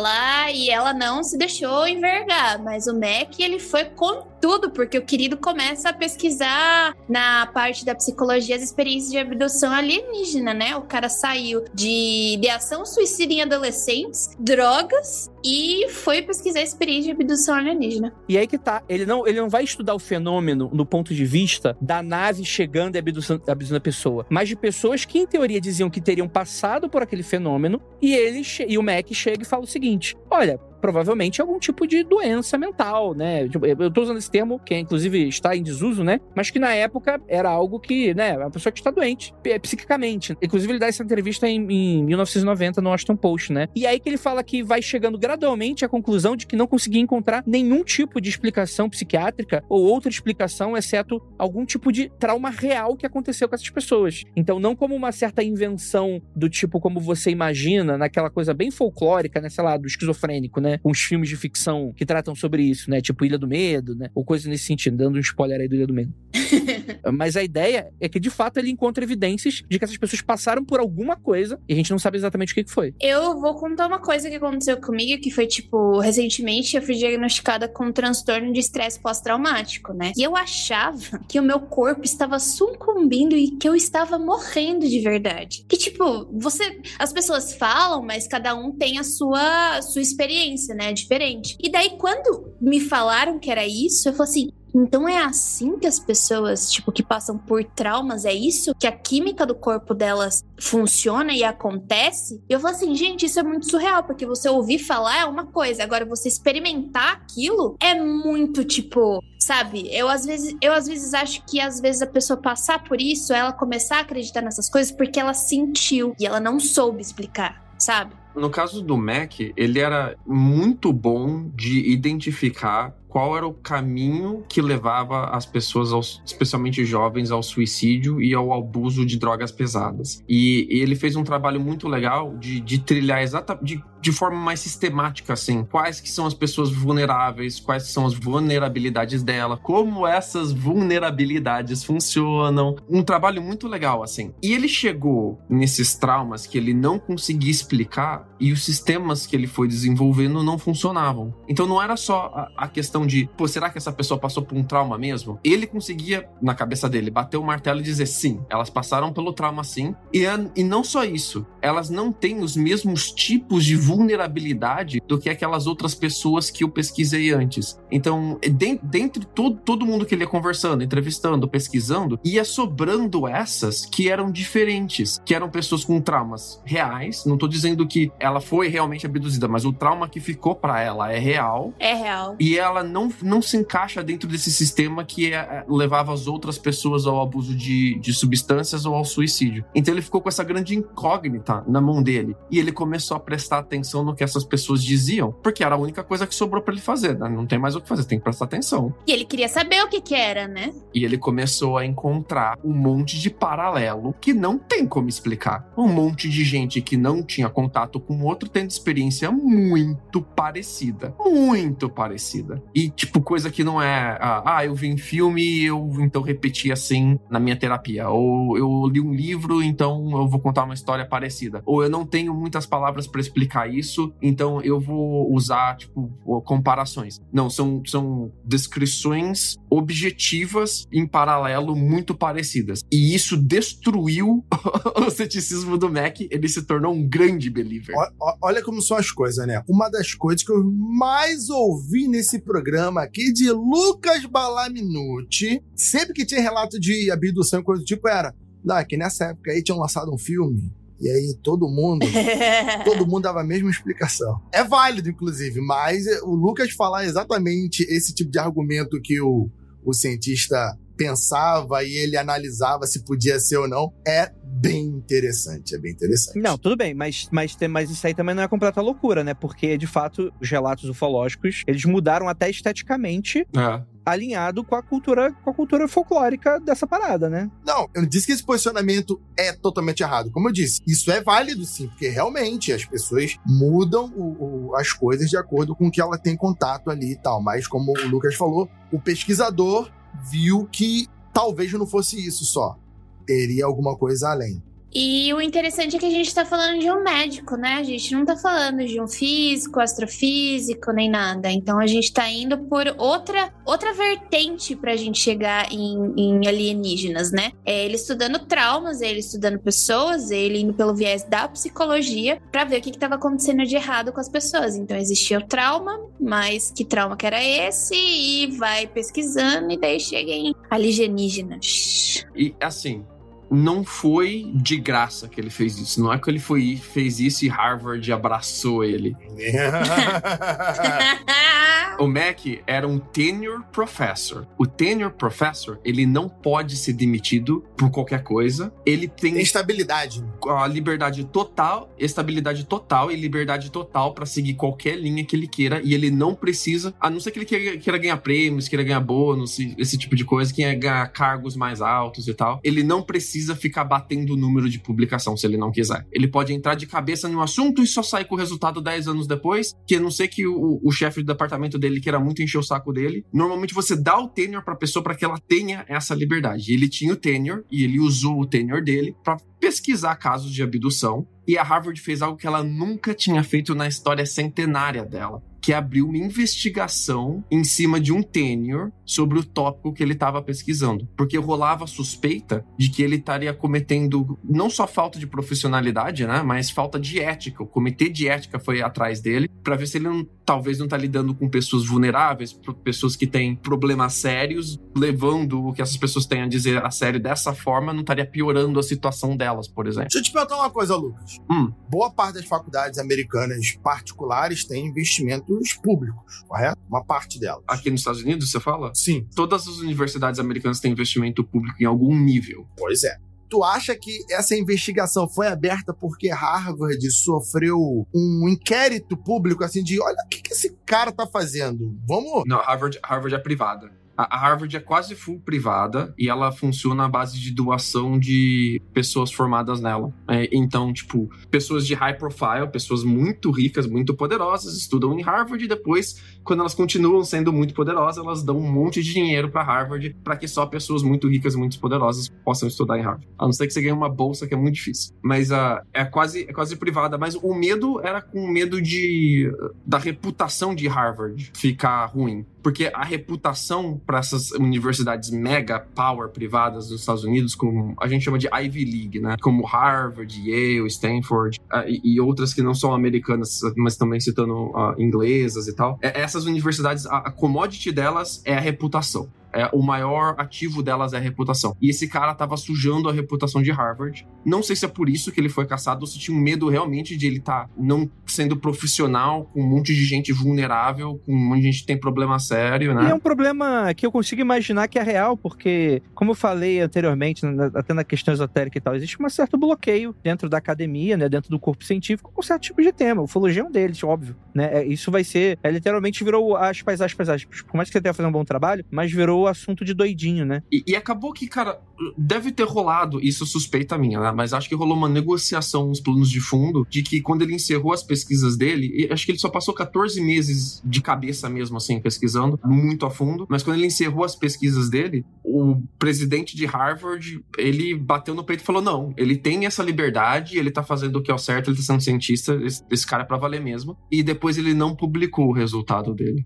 Speaker 4: lá e ela não se deixou envergar. Mas o Mac, ele foi com tudo, porque o querido começa a pesquisar na parte da psicologia as experiências de abdução alienígena, né? O cara saiu de ideação suicida em adolescentes, drogas e foi pesquisar a experiência de abdução alienígena.
Speaker 1: E aí que tá, ele não, ele não vai estudar o fenômeno no ponto de vista da nave chegando e abduzindo, abduzindo a pessoa, mas de pessoas que em teoria diziam que teriam passado por aquele fenômeno e ele e o Mac chega e fala o seguinte: "Olha, provavelmente algum tipo de doença mental, né? Tipo, eu tô usando esse termo, que inclusive está em desuso, né? Mas que na época era algo que, né, uma pessoa que está doente psiquicamente. Inclusive, ele dá essa entrevista em, em 1990 no Washington Post, né? E aí que ele fala que vai chegando gradualmente à conclusão de que não conseguia encontrar nenhum tipo de explicação psiquiátrica ou outra explicação, exceto algum tipo de trauma real que aconteceu com essas pessoas. Então, não como uma certa invenção do tipo como você imagina, naquela coisa bem folclórica, né? Sei lá, do esquizofrênico, né? Uns filmes de ficção que tratam sobre isso, né? Tipo Ilha do Medo, né? Ou coisa nesse sentido, dando um spoiler aí do Ilha do Medo. Mas a ideia é que, de fato, ele encontra evidências de que essas pessoas passaram por alguma coisa e a gente não sabe exatamente o que foi.
Speaker 4: Eu vou contar uma coisa que aconteceu comigo, que foi, tipo, recentemente eu fui diagnosticada com um transtorno de estresse pós-traumático, né? E eu achava que o meu corpo estava sucumbindo e que eu estava morrendo de verdade. Que, tipo, você. As pessoas falam, mas cada um tem a sua, a sua experiência, né? Diferente. E daí, quando me falaram que era isso, eu falei assim. Então é assim que as pessoas, tipo, que passam por traumas, é isso? Que a química do corpo delas funciona e acontece? E eu falo assim, gente, isso é muito surreal, porque você ouvir falar é uma coisa, agora você experimentar aquilo é muito, tipo, sabe? Eu às vezes, eu às vezes acho que às vezes a pessoa passar por isso, ela começar a acreditar nessas coisas porque ela sentiu e ela não soube explicar, sabe?
Speaker 3: No caso do Mac, ele era muito bom de identificar qual era o caminho que levava as pessoas, aos, especialmente jovens, ao suicídio e ao abuso de drogas pesadas. E, e ele fez um trabalho muito legal de, de trilhar exatamente, de, forma mais sistemática, assim, quais que são as pessoas vulneráveis, quais são as vulnerabilidades dela, como essas vulnerabilidades funcionam. Um trabalho muito legal, assim. E ele chegou nesses traumas que ele não conseguia explicar e os sistemas que ele foi desenvolvendo não funcionavam. Então não era só a questão de, pô, será que essa pessoa passou por um trauma mesmo? Ele conseguia, na cabeça dele, bater o martelo e dizer sim, elas passaram pelo trauma sim. E, e não só isso, elas não têm os mesmos tipos de vulnerabilidade do que aquelas outras pessoas que eu pesquisei antes. Então, dentre todo, todo mundo que ele ia conversando, entrevistando, pesquisando, ia sobrando essas que eram diferentes, que eram pessoas com traumas reais. Não tô dizendo que ela foi realmente abduzida, mas o trauma que ficou para ela é real.
Speaker 4: É real.
Speaker 3: E ela não, não se encaixa dentro desse sistema que é, levava as outras pessoas ao abuso de, de substâncias ou ao suicídio. Então ele ficou com essa grande incógnita na mão dele. E ele começou a prestar atenção no que essas pessoas diziam, porque era a única coisa que sobrou para ele fazer. Né? Não tem mais o que fazer, tem que prestar atenção.
Speaker 4: E ele queria saber o que, que era, né?
Speaker 3: E ele começou a encontrar um monte de paralelo que não tem como explicar. Um monte de gente que não tinha contato com o outro tendo experiência muito parecida. Muito parecida. E, tipo, coisa que não é, ah, eu vi em filme eu então repeti assim na minha terapia. Ou eu li um livro, então eu vou contar uma história parecida. Ou eu não tenho muitas palavras para explicar isso, então eu vou usar, tipo, comparações. Não, são, são descrições objetivas em paralelo muito parecidas. E isso destruiu o ceticismo do Mac. Ele se tornou um grande believer.
Speaker 2: Olha como são as coisas, né? Uma das coisas que eu mais ouvi nesse programa programa aqui de Lucas Balaminuti. Sempre que tinha relato de abdução e coisa do tipo, era. Ah, que nessa época aí tinham lançado um filme. E aí todo mundo, todo mundo dava a mesma explicação. É válido, inclusive, mas o Lucas falar exatamente esse tipo de argumento que o, o cientista pensava e ele analisava se podia ser ou não, é bem interessante, é bem interessante.
Speaker 1: Não, tudo bem, mas, mas, mas isso aí também não é completa loucura, né? Porque, de fato, os relatos ufológicos, eles mudaram até esteticamente é alinhado com a cultura com a cultura folclórica dessa parada, né?
Speaker 2: Não, eu não disse que esse posicionamento é totalmente errado. Como eu disse, isso é válido sim, porque realmente as pessoas mudam o, o, as coisas de acordo com o que ela tem contato ali e tal. Mas como o Lucas falou, o pesquisador viu que talvez não fosse isso só. Teria alguma coisa além.
Speaker 4: E o interessante é que a gente tá falando de um médico, né? A gente não tá falando de um físico, astrofísico, nem nada. Então a gente tá indo por outra, outra vertente pra gente chegar em, em alienígenas, né? É ele estudando traumas, ele estudando pessoas, ele indo pelo viés da psicologia pra ver o que, que tava acontecendo de errado com as pessoas. Então existia o trauma, mas que trauma que era esse? E vai pesquisando e daí chega em alienígenas.
Speaker 3: E assim, não foi de graça que ele fez isso. Não é que ele foi, fez isso e Harvard abraçou ele. o Mac era um tenure professor. O tenure professor, ele não pode ser demitido por qualquer coisa. Ele tem
Speaker 2: estabilidade.
Speaker 3: A liberdade total, estabilidade total e liberdade total para seguir qualquer linha que ele queira e ele não precisa, a não ser que ele queira, queira ganhar prêmios, queira ganhar bônus, esse tipo de coisa, queira ganhar cargos mais altos e tal. Ele não precisa precisa ficar batendo o número de publicação se ele não quiser. Ele pode entrar de cabeça no assunto e só sair com o resultado 10 anos depois, que a não ser que o, o chefe do departamento dele queira muito encher o saco dele. Normalmente você dá o tenure pra pessoa para que ela tenha essa liberdade. Ele tinha o tenure e ele usou o tenure dele para pesquisar casos de abdução. E a Harvard fez algo que ela nunca tinha feito na história centenária dela que abriu uma investigação em cima de um tenure sobre o tópico que ele estava pesquisando. Porque rolava suspeita de que ele estaria cometendo não só falta de profissionalidade, né, mas falta de ética. O comitê de ética foi atrás dele para ver se ele não, talvez não está lidando com pessoas vulneráveis, pessoas que têm problemas sérios, levando o que essas pessoas têm a dizer a sério dessa forma, não estaria piorando a situação delas, por exemplo.
Speaker 2: Deixa eu te perguntar uma coisa, Lucas.
Speaker 3: Hum.
Speaker 2: Boa parte das faculdades americanas particulares tem investimento públicos, correto? Uma parte delas.
Speaker 3: Aqui nos Estados Unidos, você fala?
Speaker 2: Sim.
Speaker 3: Todas as universidades americanas têm investimento público em algum nível.
Speaker 2: Pois é. Tu acha que essa investigação foi aberta porque Harvard sofreu um inquérito público assim de olha o que, que esse cara tá fazendo? Vamos.
Speaker 3: Não, Harvard, Harvard é privada. A Harvard é quase full privada e ela funciona à base de doação de pessoas formadas nela. É, então, tipo, pessoas de high profile, pessoas muito ricas, muito poderosas, estudam em Harvard e depois, quando elas continuam sendo muito poderosas, elas dão um monte de dinheiro para Harvard para que só pessoas muito ricas e muito poderosas possam estudar em Harvard. A não ser que você ganhe uma bolsa, que é muito difícil. Mas uh, é, quase, é quase privada. Mas o medo era com medo de da reputação de Harvard ficar ruim. Porque a reputação para essas universidades mega power privadas dos Estados Unidos, como a gente chama de Ivy League, né? Como Harvard, Yale, Stanford uh, e, e, outras que não são americanas, mas também citando uh, inglesas e tal. É, essas universidades, a, a commodity delas é a reputação. É, o maior ativo delas é a reputação. E esse cara tava sujando a reputação de Harvard. Não sei se é por isso que ele foi caçado ou se tinha um medo realmente de ele estar tá não sendo profissional, com um monte de gente vulnerável, com um monte de gente que tem problema sério, né?
Speaker 1: E é um problema que eu consigo imaginar que é real, porque, como eu falei anteriormente, até na questão esotérica e tal, existe um certo bloqueio dentro da academia, né, dentro do corpo científico, com certo tipo de tema. Ufologia é um deles, óbvio, né? É, isso vai ser, é, literalmente virou aspas, aspas, aspas. Por mais que você tenha fazer um bom trabalho, mas virou assunto de doidinho, né?
Speaker 3: E, e, acabou que, cara, deve ter rolado, isso suspeita minha, né? Mas acho que rolou uma negociação nos planos de fundo de que quando ele encerrou as pesquisas dele, acho que ele só passou 14 meses de cabeça mesmo, assim, pesquisando, muito a fundo. Mas quando ele encerrou as pesquisas dele, o presidente de Harvard, ele bateu no peito e falou: não, ele tem essa liberdade, ele tá fazendo o que é o certo, ele tá sendo cientista, esse, esse cara é pra valer mesmo. E depois ele não publicou o resultado dele.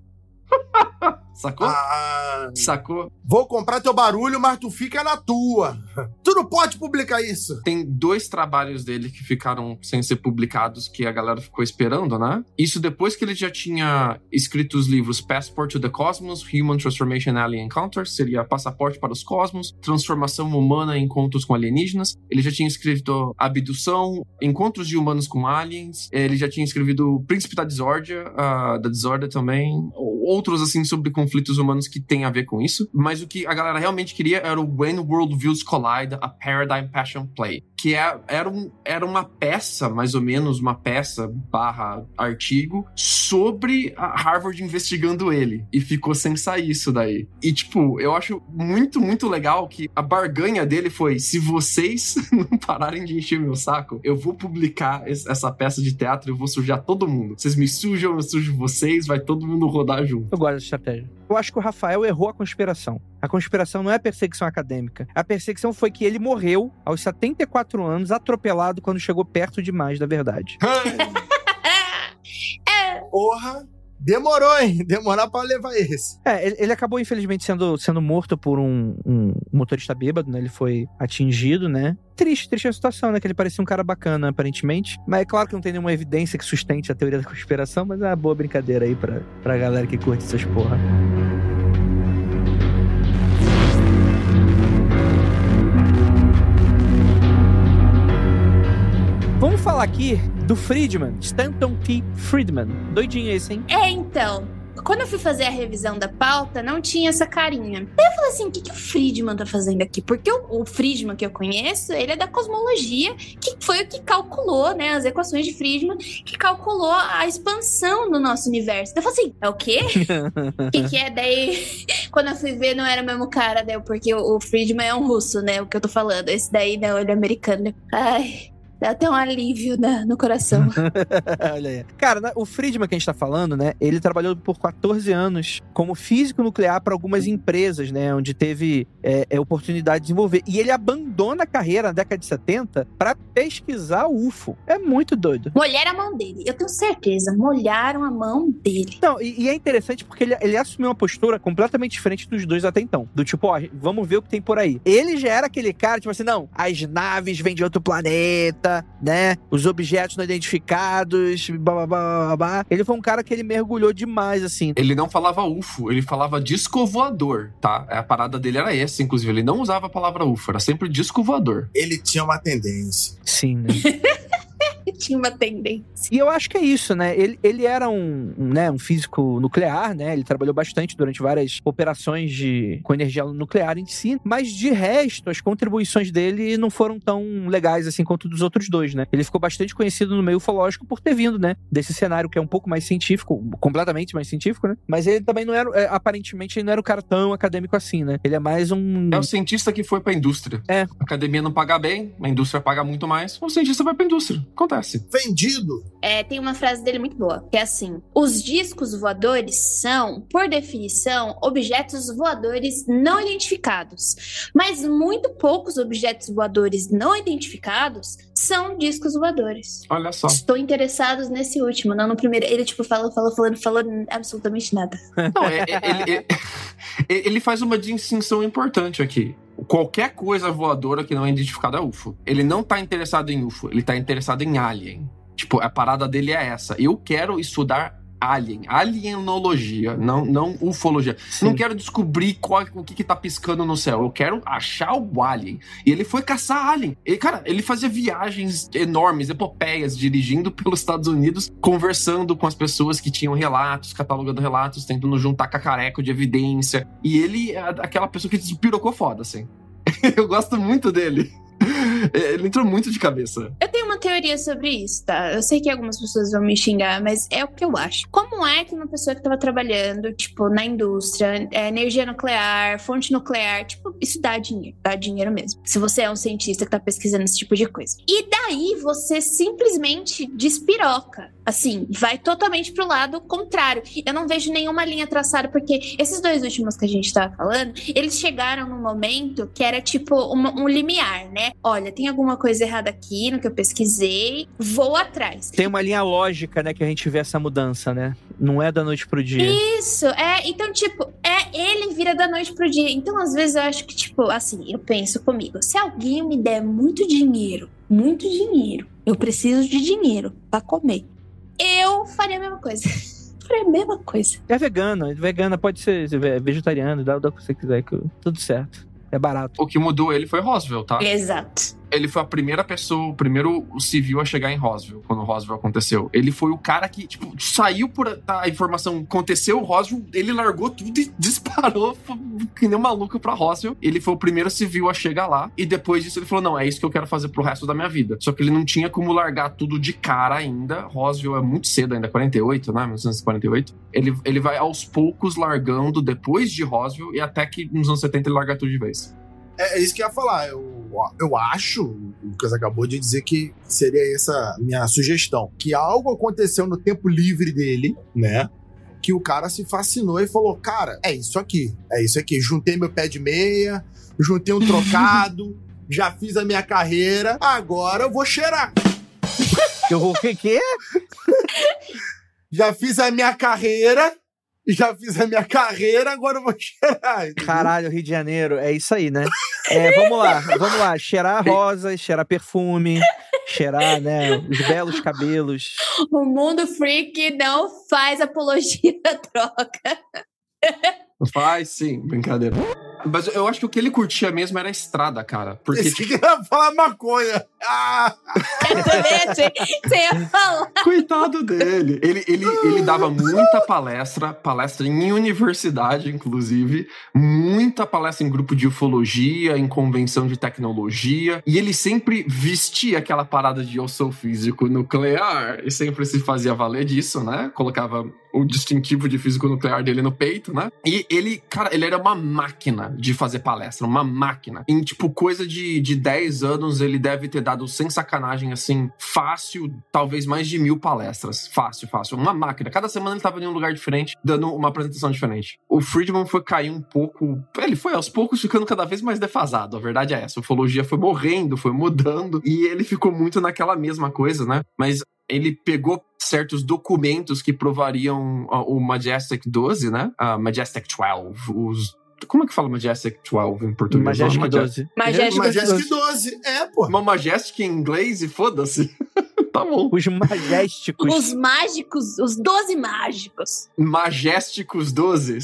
Speaker 3: Sacou?
Speaker 2: Ah,
Speaker 3: Sacou?
Speaker 2: Vou comprar teu barulho, mas tu fica na tua. Tu não pode publicar isso.
Speaker 3: Tem dois trabalhos dele que ficaram sem ser publicados, que a galera ficou esperando, né? Isso depois que ele já tinha escrito os livros Passport to the Cosmos, Human Transformation Alien Encounters, seria Passaporte para os Cosmos, Transformação Humana em Encontros com Alienígenas. Ele já tinha escrito Abdução, Encontros de Humanos com Aliens. Ele já tinha escrito Príncipe da Desórdia, uh, da Desordem também. Outros, assim, sobre conflitos humanos que tem a ver com isso. Mas o que a galera realmente queria era o When Worldviews Collide, a Paradigm Passion Play. Que é, era, um, era uma peça, mais ou menos, uma peça barra artigo sobre a Harvard investigando ele. E ficou sem sair isso daí. E, tipo, eu acho muito, muito legal que a barganha dele foi: se vocês não pararem de encher meu saco, eu vou publicar essa peça de teatro e eu vou sujar todo mundo. Vocês me sujam, eu sujo vocês, vai todo mundo rodar junto.
Speaker 1: Eu gosto dessa estratégia. Eu acho que o Rafael errou a conspiração. A conspiração não é perseguição acadêmica. A perseguição foi que ele morreu aos 74 anos, atropelado quando chegou perto demais da verdade.
Speaker 2: Porra! Demorou, hein? Demorar pra levar esse.
Speaker 1: É, ele, ele, acabou, infelizmente, sendo, sendo morto por um, um, motorista bêbado, né? Ele foi atingido, né? Triste, triste a situação, né? Que ele parecia um cara bacana, aparentemente. Mas é claro que não tem nenhuma evidência que sustente a teoria da conspiração, mas é uma boa brincadeira aí pra, pra galera que curte essas porra. Vamos falar aqui do Friedman, Stanton T. Friedman. Doidinho esse, hein?
Speaker 4: É, então. Quando eu fui fazer a revisão da pauta, não tinha essa carinha. Daí eu falei assim: o que, que o Friedman tá fazendo aqui? Porque o, o Friedman que eu conheço, ele é da cosmologia, que foi o que calculou, né? As equações de Friedman, que calculou a expansão do nosso universo. Daí eu falei assim: é o quê? O que, que é? Daí Quando eu fui ver, não era o mesmo cara, né? Porque o, o Friedman é um russo, né? O que eu tô falando. Esse daí, não, ele é americano. Ai. Dá até um alívio né, no coração.
Speaker 1: Olha aí. Cara, o Friedman que a gente tá falando, né? Ele trabalhou por 14 anos como físico nuclear para algumas empresas, né? Onde teve é, é, oportunidade de desenvolver. E ele abandona a carreira na década de 70 para pesquisar o UFO. É muito doido.
Speaker 4: Molharam a mão dele. Eu tenho certeza. Molharam a mão dele.
Speaker 1: Não, e, e é interessante porque ele, ele assumiu uma postura completamente diferente dos dois até então. Do tipo, ó, vamos ver o que tem por aí. Ele já era aquele cara, tipo assim, não, as naves vêm de outro planeta né? Os objetos não identificados, blá, blá, blá, blá, Ele foi um cara que ele mergulhou demais, assim.
Speaker 3: Ele não falava UFO, ele falava disco voador, tá? A parada dele era essa, inclusive. Ele não usava a palavra UFO, era sempre disco voador.
Speaker 2: Ele tinha uma tendência.
Speaker 1: Sim, né?
Speaker 4: tinha uma tendência.
Speaker 1: E eu acho que é isso, né? Ele, ele era um, um, né, um físico nuclear, né? Ele trabalhou bastante durante várias operações de, com energia nuclear em si, mas de resto, as contribuições dele não foram tão legais assim quanto dos outros dois, né? Ele ficou bastante conhecido no meio ufológico por ter vindo, né? Desse cenário que é um pouco mais científico, completamente mais científico, né? Mas ele também não era, é, aparentemente, ele não era um cara tão acadêmico assim, né? Ele é mais um.
Speaker 3: É o cientista que foi pra indústria.
Speaker 1: É.
Speaker 3: A academia não paga bem, a indústria paga muito mais, o cientista vai pra indústria. Acontece.
Speaker 2: Vendido.
Speaker 4: É, tem uma frase dele muito boa, que é assim: os discos voadores são, por definição, objetos voadores não identificados. Mas muito poucos objetos voadores não identificados são discos voadores.
Speaker 3: Olha só.
Speaker 4: Estou interessados nesse último, não no primeiro. Ele, tipo, falou, falou, falando, falou absolutamente nada.
Speaker 3: Não, é, é, ele, é, ele faz uma distinção importante aqui qualquer coisa voadora que não é identificada é UFO. Ele não tá interessado em UFO, ele tá interessado em alien. Tipo, a parada dele é essa. Eu quero estudar alien, alienologia, não, não ufologia. Sim. Não quero descobrir qual, o que, que tá piscando no céu. Eu quero achar o alien. E ele foi caçar alien. E, cara, ele fazia viagens enormes, epopeias, dirigindo pelos Estados Unidos, conversando com as pessoas que tinham relatos, catalogando relatos, tentando juntar cacareco de evidência. E ele é aquela pessoa que despirocou foda, assim. Eu gosto muito dele. Ele entrou muito de cabeça.
Speaker 4: Eu tenho uma teoria sobre isso, tá? Eu sei que algumas pessoas vão me xingar, mas é o que eu acho. Como é que uma pessoa que tava trabalhando, tipo, na indústria, é, energia nuclear, fonte nuclear, tipo, isso dá dinheiro, dá dinheiro mesmo. Se você é um cientista que tá pesquisando esse tipo de coisa. E daí você simplesmente despiroca. Assim, vai totalmente pro lado contrário. Eu não vejo nenhuma linha traçada, porque esses dois últimos que a gente tava falando, eles chegaram num momento que era tipo um limiar, né? Olha, tem alguma coisa errada aqui no que eu pesquisei, vou atrás.
Speaker 1: Tem uma linha lógica, né, que a gente vê essa mudança, né? Não é da noite pro dia.
Speaker 4: Isso, é. Então, tipo, é ele vira da noite pro dia. Então, às vezes, eu acho que, tipo, assim, eu penso comigo: se alguém me der muito dinheiro, muito dinheiro, eu preciso de dinheiro para comer eu faria a mesma coisa. faria a mesma coisa.
Speaker 1: É vegana, vegana pode ser vegetariano, dá, dá o que você quiser, que tudo certo. É barato.
Speaker 3: O que mudou ele foi Roswell, tá?
Speaker 4: Exato
Speaker 3: ele foi a primeira pessoa, o primeiro civil a chegar em Roswell, quando Roswell aconteceu. Ele foi o cara que, tipo, saiu por a informação, aconteceu Roswell, ele largou tudo e disparou que nem um maluco pra Roswell. Ele foi o primeiro civil a chegar lá, e depois disso ele falou: não, é isso que eu quero fazer pro resto da minha vida. Só que ele não tinha como largar tudo de cara ainda. Roswell é muito cedo ainda, 48, né? 1948. Ele, ele vai aos poucos largando depois de Roswell, e até que nos anos 70 ele larga tudo de vez.
Speaker 2: É, é, isso que eu ia falar. Eu, eu acho, o Lucas acabou de dizer que seria essa minha sugestão. Que algo aconteceu no tempo livre dele, né? Que o cara se fascinou e falou: Cara, é isso aqui. É isso aqui. Juntei meu pé de meia, juntei um trocado, já fiz a minha carreira, agora eu vou cheirar.
Speaker 1: Eu vou o que é?
Speaker 2: já fiz a minha carreira, já fiz a minha carreira, agora eu vou cheirar.
Speaker 1: Entendeu? Caralho, Rio de Janeiro, é isso aí, né? É, vamos lá, vamos lá. Cheirar rosas, cheirar perfume, cheirar, né, os belos cabelos.
Speaker 4: O mundo freak não faz apologia da troca.
Speaker 3: Faz sim, brincadeira. Mas eu acho que o que ele curtia mesmo era a estrada, cara. Porque,
Speaker 2: Esse
Speaker 3: tipo,
Speaker 2: que ia falar maconha. Ah,
Speaker 4: Eu também você ia falar.
Speaker 3: coitado dele. Ele, ele, ele dava muita palestra, palestra em universidade, inclusive, muita palestra em grupo de ufologia, em convenção de tecnologia, e ele sempre vestia aquela parada de eu sou físico nuclear, e sempre se fazia valer disso, né? Colocava o distintivo de físico nuclear dele no peito, né? E ele, cara, ele era uma máquina de fazer palestra, uma máquina. Em, tipo, coisa de, de 10 anos, ele deve ter dado, sem sacanagem, assim, fácil, talvez mais de mil palestras. Fácil, fácil. Uma máquina. Cada semana ele tava em um lugar diferente, dando uma apresentação diferente. O Friedman foi cair um pouco. Ele foi aos poucos ficando cada vez mais defasado. A verdade é essa. A ufologia foi morrendo, foi mudando. E ele ficou muito naquela mesma coisa, né? Mas ele pegou certos documentos que provariam o Majestic 12, né? A Majestic 12, os como é que fala Majestic 12 em português?
Speaker 1: Majestic
Speaker 3: Uma
Speaker 1: 12.
Speaker 4: Majestic
Speaker 2: Majestic 12. É, pô.
Speaker 3: Uma Majestic em inglês e foda-se. tá bom.
Speaker 1: Os majésticos.
Speaker 4: Os mágicos, os 12 mágicos.
Speaker 3: Majesticos 12.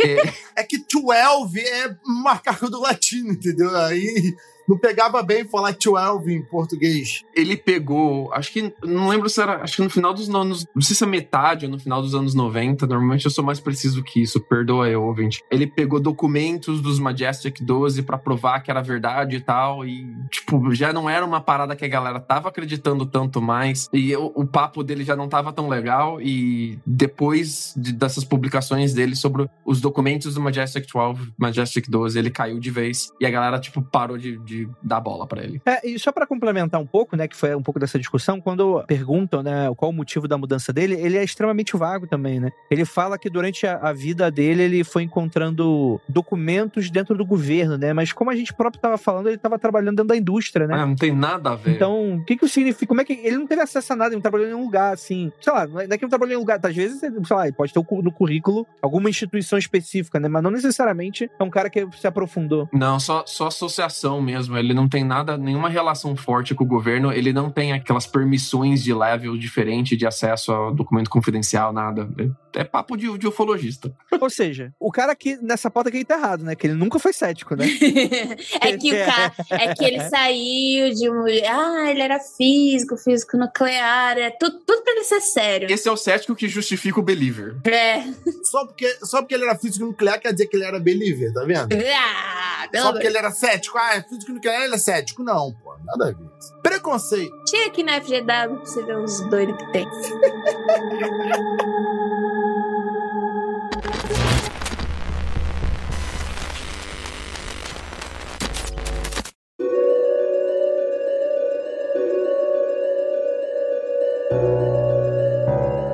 Speaker 3: É,
Speaker 2: É que 12 é marcar do latino, entendeu? Aí não pegava bem falar 12 em português.
Speaker 3: ele pegou, acho que, não lembro se era, acho que no final dos anos, não sei se é metade ou no final dos anos 90, normalmente eu sou mais preciso que isso, perdoa eu, ouvinte. Ele pegou documentos dos Majestic 12 pra provar que era verdade e tal, e, tipo, já não era uma parada que a galera tava acreditando tanto mais, e o, o papo dele já não tava tão legal, e depois de- dessas publicações dele sobre os documentos do Majestic 12, Majestic 12, ele caiu de vez, e a galera, tipo, parou de, de dar bola pra ele.
Speaker 1: É, e só pra complementar um pouco, né, que foi um pouco dessa discussão, quando perguntam, né, qual o motivo da mudança dele, ele é extremamente vago também, né? Ele fala que durante a, a vida dele ele foi encontrando documentos dentro do governo, né? Mas como a gente próprio tava falando, ele tava trabalhando dentro da indústria, né?
Speaker 3: Ah, não tem nada a ver.
Speaker 1: Então, o que que isso significa? Como é que ele não teve acesso a nada? Ele não trabalhou em nenhum lugar, assim. Sei lá, não é não é que não trabalhou em nenhum lugar. Às vezes, sei lá, ele pode ter no currículo alguma instituição específica, né? Mas não necessariamente é um cara que se aprofundou.
Speaker 3: Não, só, só associação mesmo. Ele não tem nada, nenhuma relação forte com o governo. Ele não tem aquelas permissões de level diferente de acesso a documento confidencial, nada. É, é papo de, de ufologista.
Speaker 1: Ou seja, o cara aqui nessa pauta aqui tá errado, né? Que ele nunca foi cético, né?
Speaker 4: é que o cara, é que ele saiu de um. Ah, ele era físico, físico nuclear. É tudo, tudo pra ele ser sério.
Speaker 3: Esse é o cético que justifica o believer.
Speaker 4: É.
Speaker 2: Só porque, só porque ele era físico nuclear quer dizer que ele era believer, tá vendo?
Speaker 4: Ah, pelo
Speaker 2: Só porque ele era cético. Ah, é físico nuclear, ele é cético. Não, pô, nada a ver. Preconceito.
Speaker 4: Tira aqui na FGW pra você ver os doidos que tem.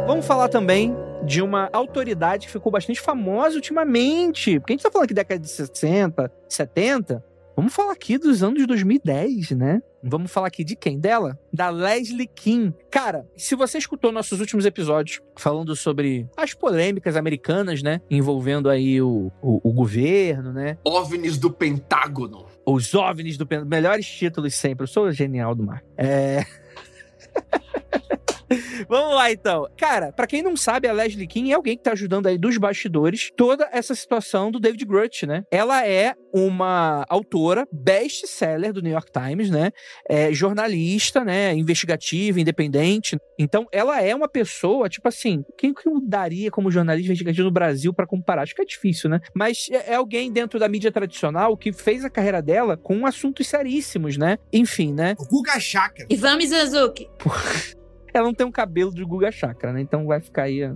Speaker 1: Vamos falar também de uma autoridade que ficou bastante famosa ultimamente. Porque a gente tá falando da década de 60, 70. Vamos falar aqui dos anos 2010, né? Vamos falar aqui de quem? Dela? Da Leslie King. Cara, se você escutou nossos últimos episódios falando sobre as polêmicas americanas, né? Envolvendo aí o, o, o governo, né?
Speaker 3: OVNIs do Pentágono.
Speaker 1: Os OVNIs do Pen... Melhores títulos sempre. Eu sou genial do mar. É... Vamos lá, então. Cara, pra quem não sabe, a Leslie King é alguém que tá ajudando aí dos bastidores toda essa situação do David Grutch, né? Ela é uma autora best-seller do New York Times, né? É jornalista, né? Investigativa, independente. Então, ela é uma pessoa, tipo assim, quem que eu daria como jornalista investigativo no Brasil pra comparar? Acho que é difícil, né? Mas é é alguém dentro da mídia tradicional que fez a carreira dela com assuntos seríssimos, né? Enfim, né?
Speaker 2: O Guga Chakra.
Speaker 4: Ivan Mizanzuki.
Speaker 1: ela não tem um cabelo de Guga Chakra, né? Então vai ficar aí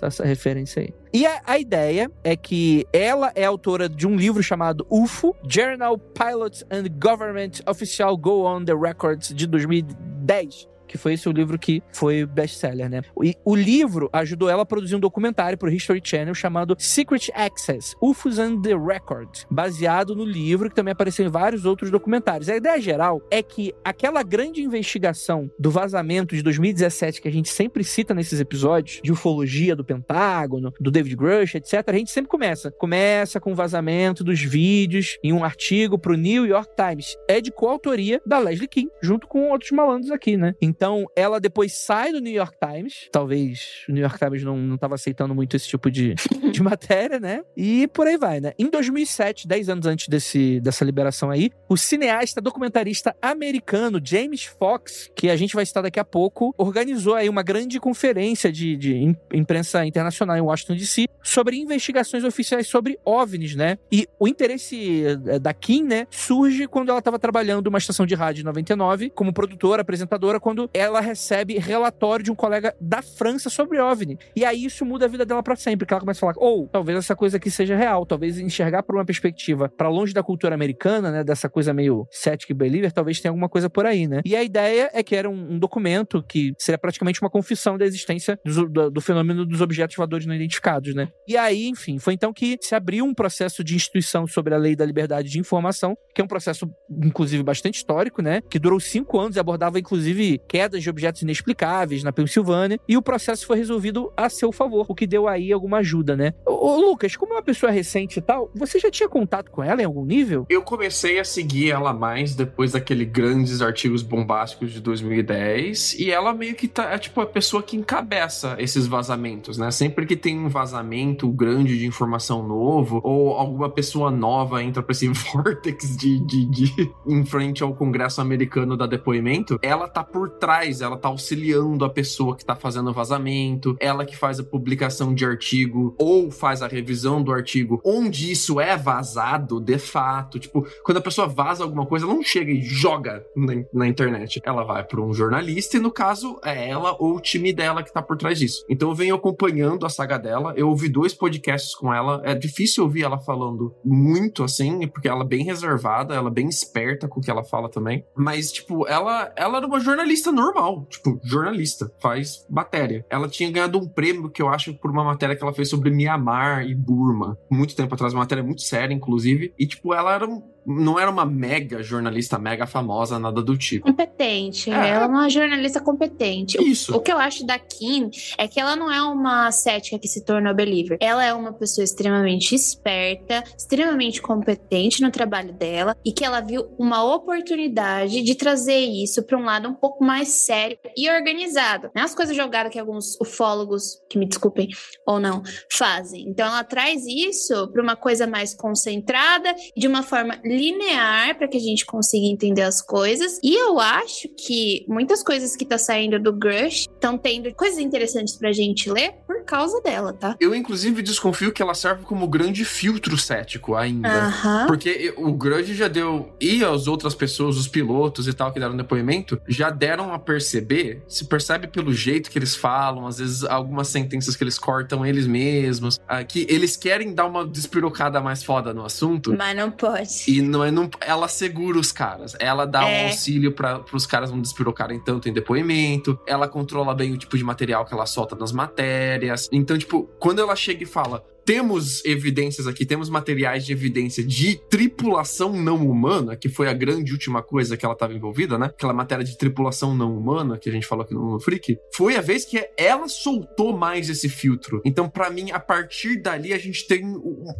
Speaker 1: essa referência aí. E a, a ideia é que ela é autora de um livro chamado UFO, Journal Pilots and Government Official Go on the Records, de 2010. Que foi esse o livro que foi best-seller, né? E o livro ajudou ela a produzir um documentário pro History Channel chamado Secret Access, UFOs and the Record, baseado no livro que também apareceu em vários outros documentários. A ideia geral é que aquela grande investigação do vazamento de 2017 que a gente sempre cita nesses episódios, de ufologia do Pentágono, do David Grush, etc., a gente sempre começa. Começa com o vazamento dos vídeos em um artigo pro New York Times. É de coautoria da Leslie King, junto com outros malandros aqui, né? Então, ela depois sai do New York Times. Talvez o New York Times não, não tava aceitando muito esse tipo de, de matéria, né? E por aí vai, né? Em 2007, 10 anos antes desse, dessa liberação aí, o cineasta documentarista americano James Fox, que a gente vai citar daqui a pouco, organizou aí uma grande conferência de, de imprensa internacional em Washington DC sobre investigações oficiais sobre OVNIs, né? E o interesse eh, da Kim, né, surge quando ela estava trabalhando uma estação de rádio em 99 como produtora, apresentadora, quando ela recebe relatório de um colega da França sobre OVNI. E aí isso muda a vida dela para sempre, que ela começa a falar, ou oh, talvez essa coisa aqui seja real, talvez enxergar por uma perspectiva para longe da cultura americana, né, dessa coisa meio cética e believer, talvez tenha alguma coisa por aí, né? E a ideia é que era um, um documento que seria praticamente uma confissão da existência do, do, do fenômeno dos objetos voadores não identificados, né? E aí, enfim, foi então que se abriu um processo de instituição sobre a lei da liberdade de informação, que é um processo, inclusive, bastante histórico, né? Que durou cinco anos e abordava, inclusive, quedas de objetos inexplicáveis na Pensilvânia. E o processo foi resolvido a seu favor, o que deu aí alguma ajuda, né? Ô, Lucas, como é uma pessoa recente e tal, você já tinha contato com ela em algum nível?
Speaker 3: Eu comecei a seguir ela mais depois daquele grandes artigos bombásticos de 2010. E ela meio que tá, é tipo a pessoa que encabeça esses vazamentos, né? Sempre que tem um vazamento grande de informação novo, ou alguma pessoa nova entra pra esse vortex de, de, de em frente ao Congresso americano da depoimento, ela tá por trás, ela tá auxiliando a pessoa que tá fazendo o vazamento, ela que faz a publicação de artigo ou faz a revisão do artigo onde isso é vazado de fato. Tipo, quando a pessoa vaza alguma coisa, ela não chega e joga na, na internet. Ela vai para um jornalista e, no caso, é ela ou o time dela que tá por trás disso. Então eu venho acompanhando a saga dela. Eu ouvi dois podcasts com ela. É difícil ouvir ela falando muito assim, porque ela é bem reservada, ela é bem esperta com o que ela fala também. Mas, tipo, ela, ela era uma jornalista normal. Tipo, jornalista. Faz matéria. Ela tinha ganhado um prêmio que eu acho por uma matéria que ela fez sobre Mianmar e Burma. Muito tempo atrás, uma matéria muito séria, inclusive. E, tipo, ela era não era uma mega jornalista mega famosa, nada do tipo.
Speaker 4: Competente. É. Ela é uma jornalista competente.
Speaker 3: Isso.
Speaker 4: O, o, que eu acho da Kim é que ela não é uma cética que se tornou believer. Ela é uma pessoa extremamente esperta, extremamente competente no trabalho dela e que ela viu uma oportunidade de trazer isso para um lado um pouco mais sério e organizado. Não é as coisas jogadas que alguns ufólogos, que me desculpem ou não, fazem. Então ela traz isso para uma coisa mais concentrada de uma forma linear para que a gente consiga entender as coisas. E eu acho que muitas coisas que tá saindo do Grush estão tendo coisas interessantes pra gente ler por causa dela, tá?
Speaker 3: Eu, inclusive, desconfio que ela serve como grande filtro cético ainda.
Speaker 4: Uh -huh.
Speaker 3: Porque o Grudge já deu. E as outras pessoas, os pilotos e tal, que deram depoimento, já deram a perceber, se percebe pelo jeito que eles falam, às vezes algumas sentenças que eles cortam eles mesmos, ah, que eles querem dar uma despirocada mais foda no assunto.
Speaker 4: Mas não pode.
Speaker 3: E não é. Não, ela segura os caras. Ela dá é. um auxílio para os caras não despirocarem tanto em depoimento. Ela controla bem o tipo de material que ela solta nas matérias. Então, tipo, quando ela chega e fala: temos evidências aqui, temos materiais de evidência de tripulação não humana, que foi a grande última coisa que ela estava envolvida, né? Aquela matéria de tripulação não humana que a gente falou aqui no Freak. Foi a vez que ela soltou mais esse filtro. Então, para mim, a partir dali, a gente tem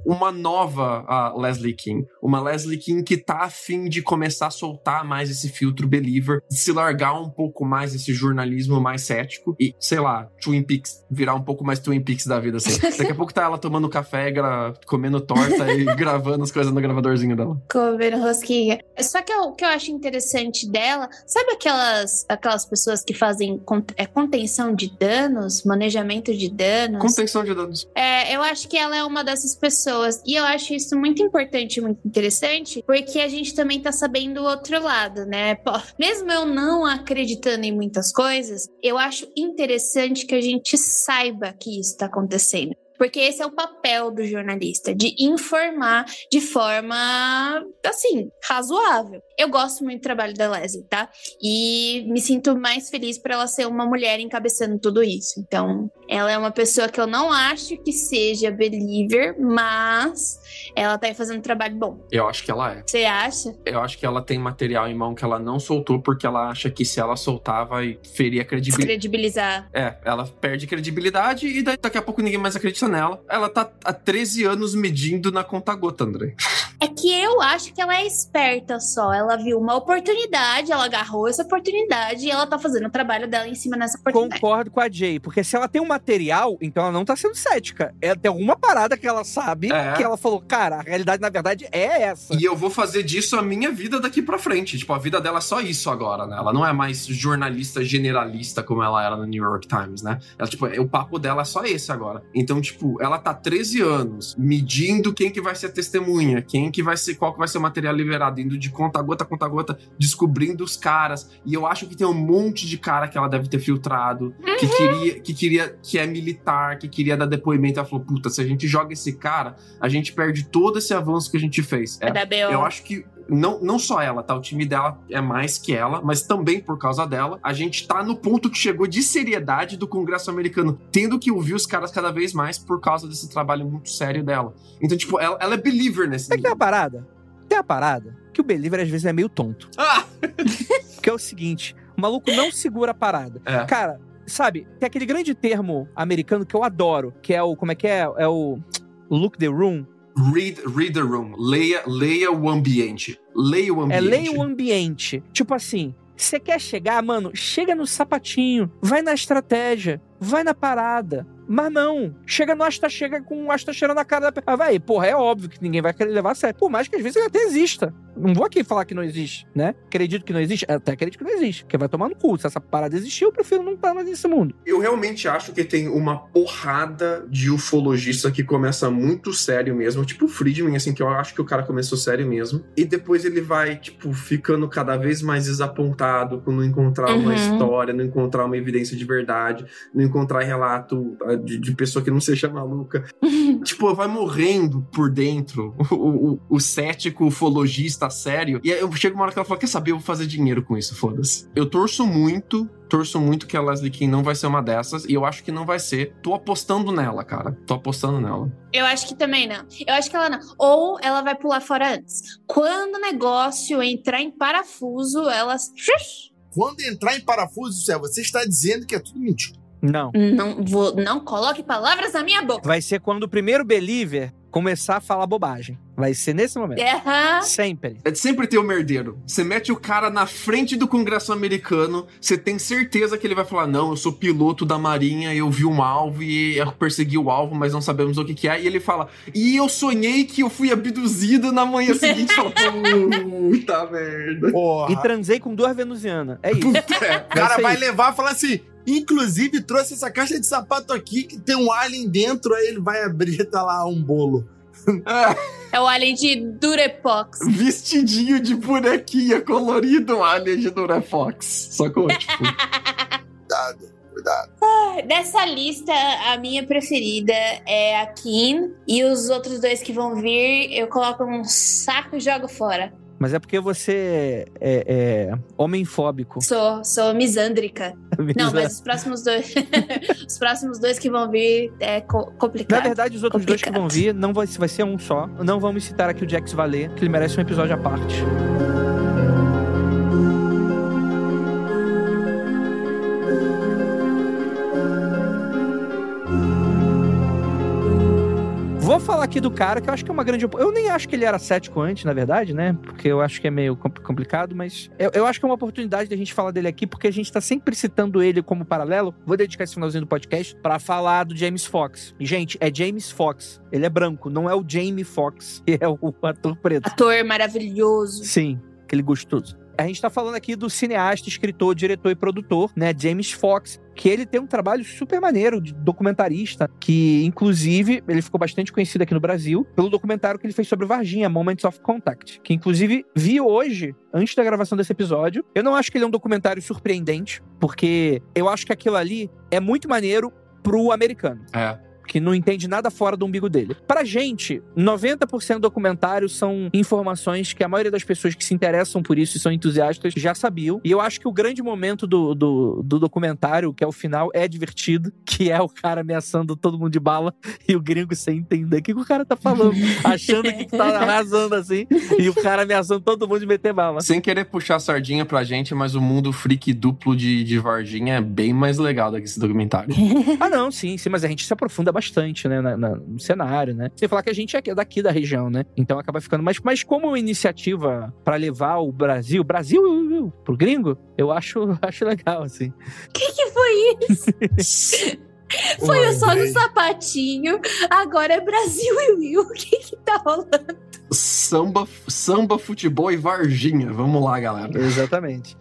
Speaker 3: uma nova Leslie King. Uma Leslie King que tá afim de começar a soltar mais esse filtro believer, se largar um pouco mais esse jornalismo mais cético e, sei lá, Twin Peaks, virar um pouco mais Twin Peaks da vida, assim. Daqui a pouco tá ela tomando tomando café, comendo torta e gravando as coisas no gravadorzinho dela.
Speaker 4: Comendo rosquinha. Só que o que eu acho interessante dela, sabe aquelas, aquelas pessoas que fazem é, contenção de danos, manejamento de danos?
Speaker 3: Contenção de danos.
Speaker 4: É, eu acho que ela é uma dessas pessoas. E eu acho isso muito importante, muito interessante, porque a gente também tá sabendo o outro lado, né? Pô, mesmo eu não acreditando em muitas coisas, eu acho interessante que a gente saiba que isso tá acontecendo. Porque esse é o papel do jornalista, de informar de forma, assim, razoável. Eu gosto muito do trabalho da Leslie, tá? E me sinto mais feliz por ela ser uma mulher encabeçando tudo isso. Então, ela é uma pessoa que eu não acho que seja believer, mas ela tá aí fazendo um trabalho bom.
Speaker 3: Eu acho que ela é.
Speaker 4: Você acha?
Speaker 3: Eu acho que ela tem material em mão que ela não soltou porque ela acha que se ela soltar vai ferir a credibilidade.
Speaker 4: Credibilizar.
Speaker 3: É, ela perde credibilidade e daqui a pouco ninguém mais acredita nela. Ela tá há 13 anos medindo na conta gota, André.
Speaker 4: É que eu acho que ela é esperta só. Ela viu uma oportunidade, ela agarrou essa oportunidade e ela tá fazendo o trabalho dela em cima nessa oportunidade.
Speaker 1: Concordo com a Jay, porque se ela tem um material, então ela não tá sendo cética. Ela tem alguma parada que ela sabe
Speaker 3: É.
Speaker 1: que ela falou, cara, a realidade na verdade é essa.
Speaker 3: E eu vou fazer disso a minha vida daqui pra frente. Tipo, a vida dela é só isso agora, né? Ela não é mais jornalista generalista como ela era no New York Times, né? Ela, tipo, o papo dela é só esse agora. Então, tipo, ela tá 13 anos medindo quem que vai ser a testemunha, quem que vai ser, qual que vai ser o material liberado, indo de conta a gota, conta a gota, descobrindo os caras. E eu acho que tem um monte de cara que ela deve ter filtrado, que queria, que queria, que é militar, que queria dar depoimento. Ela falou, puta, se a gente joga esse cara, a gente perde todo esse avanço que a gente fez. É,
Speaker 4: da BO.
Speaker 3: eu acho que não, não só ela, tá? O time dela é mais que ela, mas também por causa dela, a gente tá no ponto que chegou de seriedade do Congresso americano, tendo que ouvir os caras cada vez mais por causa desse trabalho muito sério dela. Então, tipo, ela, ela é believer nesse
Speaker 1: É que tem uma
Speaker 3: nível.
Speaker 1: parada. Tem uma parada que o Believer às vezes é meio tonto.
Speaker 3: Ah!
Speaker 1: Que é o seguinte: o maluco não segura a parada.
Speaker 3: É.
Speaker 1: Cara, sabe, tem aquele grande termo americano que eu adoro, que é o. Como é que é? É o. Look the room.
Speaker 3: Read, read the room. Leia, leia o ambiente. Leia o ambiente.
Speaker 1: É leia o ambiente. Tipo assim, você quer chegar, mano, chega no sapatinho, vai na estratégia, vai na parada. Mas não, chega no asta, chega com o asta cheirando na cara da pessoa. Ah, vai, porra, é óbvio que ninguém vai querer levar a sério. Por mais que às vezes ele até exista. Não vou aqui falar que não existe, né? Acredito que não existe, até acredito que não existe. Porque vai tomar no cu. Se essa parada existir, eu prefiro não estar mais nesse mundo.
Speaker 3: Eu realmente acho que tem uma porrada de ufologista que começa muito sério mesmo, tipo o Friedman, assim, que eu acho que o cara começou sério mesmo. E depois ele vai, tipo, ficando cada vez mais desapontado por não encontrar uma
Speaker 4: Uhum.
Speaker 3: história, não encontrar uma evidência de verdade, não encontrar relato ah, de, de pessoa que não seja maluca. tipo, vai morrendo por dentro o, o, o cético ufologista sério. E aí eu chego uma hora que ela fala: Quer saber? Eu vou fazer dinheiro com isso, foda-se. Eu torço muito torço muito que a Leslie King não vai ser uma dessas, e eu acho que não vai ser. Tô apostando nela, cara. Tô apostando nela.
Speaker 4: Eu acho que também não. Eu acho que ela não. Ou ela vai pular fora antes. Quando o negócio entrar em parafuso, ela.
Speaker 2: Quando entrar em parafuso, você está dizendo que é tudo mentira.
Speaker 1: Não.
Speaker 4: Não, vou, não coloque palavras na minha boca.
Speaker 1: Vai ser quando o primeiro believer começar a falar bobagem. Vai ser nesse momento.
Speaker 4: Aham.
Speaker 1: Sempre.
Speaker 3: É de sempre ter o merdeiro. Você mete o cara na frente do Congresso americano, você tem certeza que ele vai falar: Não, eu sou piloto da Marinha, eu vi um alvo e eu persegui o alvo, mas não sabemos o que, que é. E ele fala: E eu sonhei que eu fui abduzido na manhã seguinte. Fala, puta merda.
Speaker 2: Porra.
Speaker 1: E transei com duas venusianas. É isso.
Speaker 3: Puta, é.
Speaker 2: O cara vai
Speaker 1: isso.
Speaker 2: levar e falar assim. Inclusive, trouxe essa caixa de sapato aqui que tem um alien dentro, aí ele vai abrir e tá lá um bolo.
Speaker 4: É o alien de Durepox.
Speaker 3: Vestidinho de bonequinha colorido, alien de Durefox. Sacou? Tipo,
Speaker 2: Cuidado, cuidado.
Speaker 4: Dessa lista, a minha preferida é a Kim. E os outros dois que vão vir, eu coloco um saco e jogo fora.
Speaker 1: Mas é porque você é, é homem-fóbico.
Speaker 4: Sou, sou misândrica. Não, mas os próximos dois. os próximos dois que vão vir é co-
Speaker 1: Na
Speaker 4: complicado.
Speaker 1: verdade, os outros dois que vão
Speaker 4: Complicado.
Speaker 1: vir não vai, vai ser um só. Não vamos citar aqui o Jax Valer, que ele merece um episódio à parte. Falar aqui do cara que eu acho que é uma grande. Eu nem acho que ele era cético antes, na verdade, né? Porque eu acho que é meio compl- complicado, mas eu, eu acho que é uma oportunidade da gente falar dele aqui, porque a gente tá sempre citando ele como paralelo. Vou dedicar esse finalzinho do podcast pra falar do James Fox. E, gente, é James Fox. Ele é branco, não é o Jamie Fox, que é o ator preto.
Speaker 4: Ator maravilhoso.
Speaker 1: Sim, aquele gostoso. A gente tá falando aqui do cineasta, escritor, diretor e produtor, né, James Fox, que ele tem um trabalho super maneiro de documentarista, que inclusive ele ficou bastante conhecido aqui no Brasil pelo documentário que ele fez sobre Varginha, Moments of Contact, que inclusive vi hoje, antes da gravação desse episódio. Eu não acho que ele é um documentário surpreendente, porque eu acho que aquilo ali é muito maneiro pro americano
Speaker 3: é.
Speaker 1: Que não entende nada fora do umbigo dele. Pra gente, 90% do documentário são informações que a maioria das pessoas que se interessam por isso e são entusiastas já sabiam. E eu acho que o grande momento do, do, do documentário, que é o final, é divertido, que é o cara ameaçando todo mundo de bala e o gringo sem entender o que, que o cara tá falando, achando que tá arrasando assim, e o cara ameaçando todo mundo de meter bala.
Speaker 3: Sem querer puxar a sardinha pra gente, mas o mundo freak duplo de, de Varginha é bem mais legal do que esse documentário.
Speaker 1: Ah, não, sim, sim, mas a gente se aprofunda bastante, né, na, na, no cenário, né? Sem falar que a gente é daqui da região, né? Então acaba ficando mais. Mas como iniciativa para levar o Brasil, Brasil pro gringo, eu acho, acho legal, assim.
Speaker 4: O que, que foi isso? Foi eu só no sapatinho, agora é Brasil e o que que tá rolando?
Speaker 3: Samba, samba, futebol e Varginha. Vamos lá, galera.
Speaker 1: Exatamente.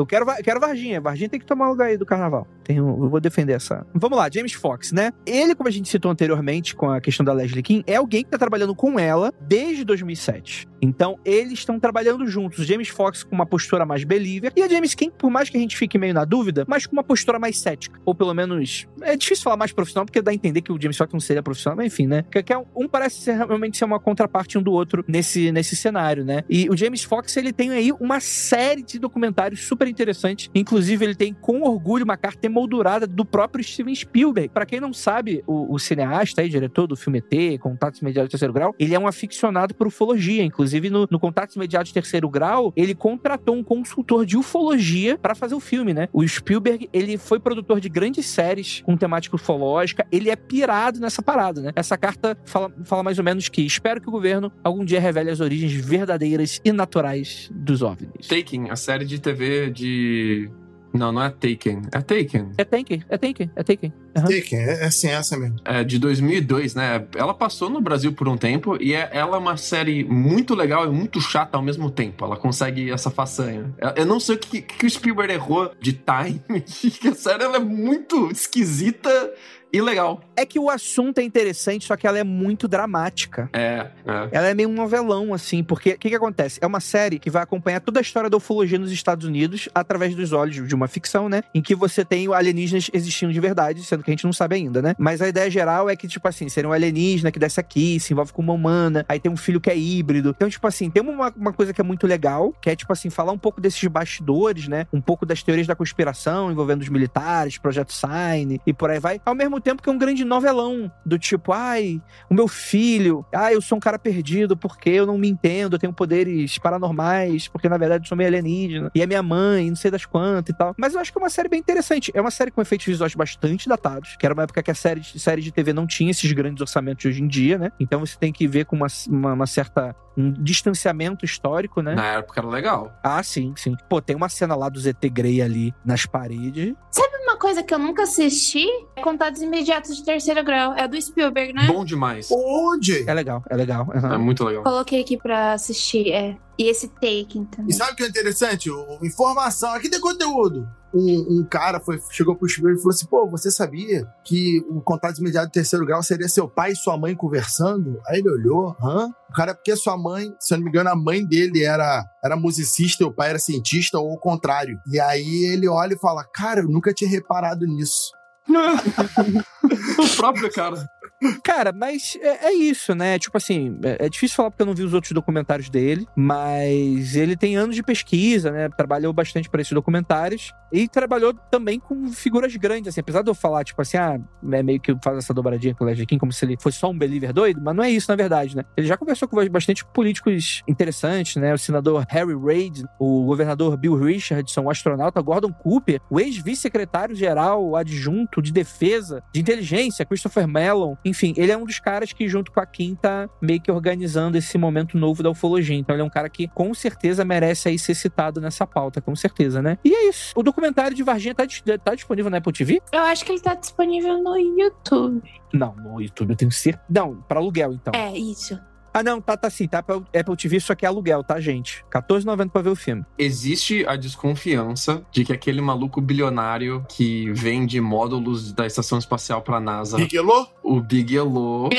Speaker 1: Eu quero, quero Varginha. Varginha tem que tomar lugar aí do carnaval. Tenho, eu vou defender essa. Vamos lá, James Fox, né? Ele, como a gente citou anteriormente com a questão da Leslie King, é alguém que tá trabalhando com ela desde 2007. Então, eles estão trabalhando juntos. James Fox com uma postura mais believer e a James King, por mais que a gente fique meio na dúvida, mas com uma postura mais cética. Ou pelo menos. É difícil falar mais profissional, porque dá a entender que o James Fox não seria profissional, mas enfim, né? Que é um parece ser, realmente ser uma contraparte um do outro nesse, nesse cenário, né? E o James Fox, ele tem aí uma série de documentários super interessantes. Inclusive, ele tem com orgulho uma carta emoldurada do próprio Steven Spielberg. Para quem não sabe, o, o cineasta e diretor do filme ET, Contatos Imediatos de Terceiro Grau, ele é um aficionado por ufologia. Inclusive, no, no Contatos Imediatos de Terceiro Grau, ele contratou um consultor de ufologia para fazer o filme, né? O Spielberg, ele foi produtor de grandes séries com temática ufológica. Ele é pirado nessa parada, né? Essa carta fala, fala mais ou menos que espero que o governo algum dia revele as origens verdadeiras e naturais dos OVNIs.
Speaker 3: Taking, a série de TV de não, não é Taken. É Taken.
Speaker 1: É Taken, é Taken, é Taken.
Speaker 2: Uhum. Taken, é, é sim, é essa mesmo.
Speaker 3: É de 2002, né? Ela passou no Brasil por um tempo e é, ela é uma série muito legal e muito chata ao mesmo tempo. Ela consegue essa façanha. Eu não sei o que, que o Spielberg errou de time, que a série ela é muito esquisita e legal.
Speaker 1: É que o assunto é interessante, só que ela é muito dramática.
Speaker 3: É, é.
Speaker 1: Ela é meio um novelão, assim, porque o que, que acontece? É uma série que vai acompanhar toda a história da ufologia nos Estados Unidos através dos olhos de uma ficção, né? Em que você tem alienígenas existindo de verdade, sendo que a gente não sabe ainda, né? Mas a ideia geral é que, tipo assim, seria um alienígena que desce aqui, se envolve com uma humana, aí tem um filho que é híbrido. Então, tipo assim, tem uma, uma coisa que é muito legal, que é, tipo assim, falar um pouco desses bastidores, né? Um pouco das teorias da conspiração envolvendo os militares, Projeto Sign e por aí vai. Ao mesmo tempo que é um grande novelão do tipo, ai, o meu filho, ai, eu sou um cara perdido porque eu não me entendo, eu tenho poderes paranormais, porque na verdade eu sou meio alienígena, e é minha mãe, não sei das quantas e tal. Mas eu acho que é uma série bem interessante. É uma série com efeitos visuais bastante datados, que era uma época que a série, série de TV não tinha esses grandes orçamentos de hoje em dia, né? Então você tem que ver com uma, uma, uma certa um distanciamento histórico, né?
Speaker 3: Na época era legal.
Speaker 1: Ah, sim, sim. Pô, tem uma cena lá do ZT Grey ali nas paredes.
Speaker 4: Sabe uma coisa que eu nunca assisti? Contatos Imediatos de Terceiro Grau. É do Spielberg, né?
Speaker 3: Bom demais.
Speaker 2: Onde?
Speaker 1: É legal, é legal. Uhum.
Speaker 3: É muito legal.
Speaker 4: Coloquei aqui pra assistir, é. E esse Taken também.
Speaker 2: E sabe o que é interessante? O, informação. Aqui tem conteúdo. Um, um, cara foi, chegou pro Spielberg e falou assim: pô, você sabia que o contato imediato de terceiro grau seria seu pai e sua mãe conversando? Aí ele olhou, hã? O cara, porque sua mãe, se eu não me engano, a mãe dele era, era musicista e o pai era cientista, ou o contrário. E aí ele olha e fala: Cara, eu nunca tinha reparado nisso.
Speaker 3: o próprio cara.
Speaker 1: Cara, mas é, é, isso, né? Tipo assim, é, é, difícil falar porque eu não vi os outros documentários dele, mas ele tem anos de pesquisa, né? Trabalhou bastante para esses documentários e trabalhou também com figuras grandes, assim. Apesar de eu falar, tipo assim, ah, é meio que faz essa dobradinha com o Leslie King como se ele fosse só um believer doido, mas não é isso, na verdade, né? Ele já conversou com bastante políticos interessantes, né? O senador Harry Reid, o governador Bill Richardson, o astronauta Gordon Cooper, o ex-vice-secretário-geral adjunto de defesa, de inteligência, Christopher Mellon, enfim, ele é um dos caras que, junto com a Kim, tá meio que organizando esse momento novo da ufologia. Então, ele é um cara que, com certeza, merece aí ser citado nessa pauta, com certeza, né? E é isso. O documentário de Varginha tá, tá disponível na Apple TV?
Speaker 4: Eu acho que ele tá disponível no YouTube.
Speaker 1: Não, no YouTube eu tenho certeza. Não, pra aluguel, então.
Speaker 4: É, isso.
Speaker 1: Ah, não, tá, tá sim, tá Apple, Apple TV, só que é aluguel, tá, gente? R$14,90 pra ver o filme.
Speaker 3: Existe a desconfiança de que aquele maluco bilionário que vende módulos da Estação Espacial pra NASA...
Speaker 2: Bigelow?
Speaker 3: O Bigelow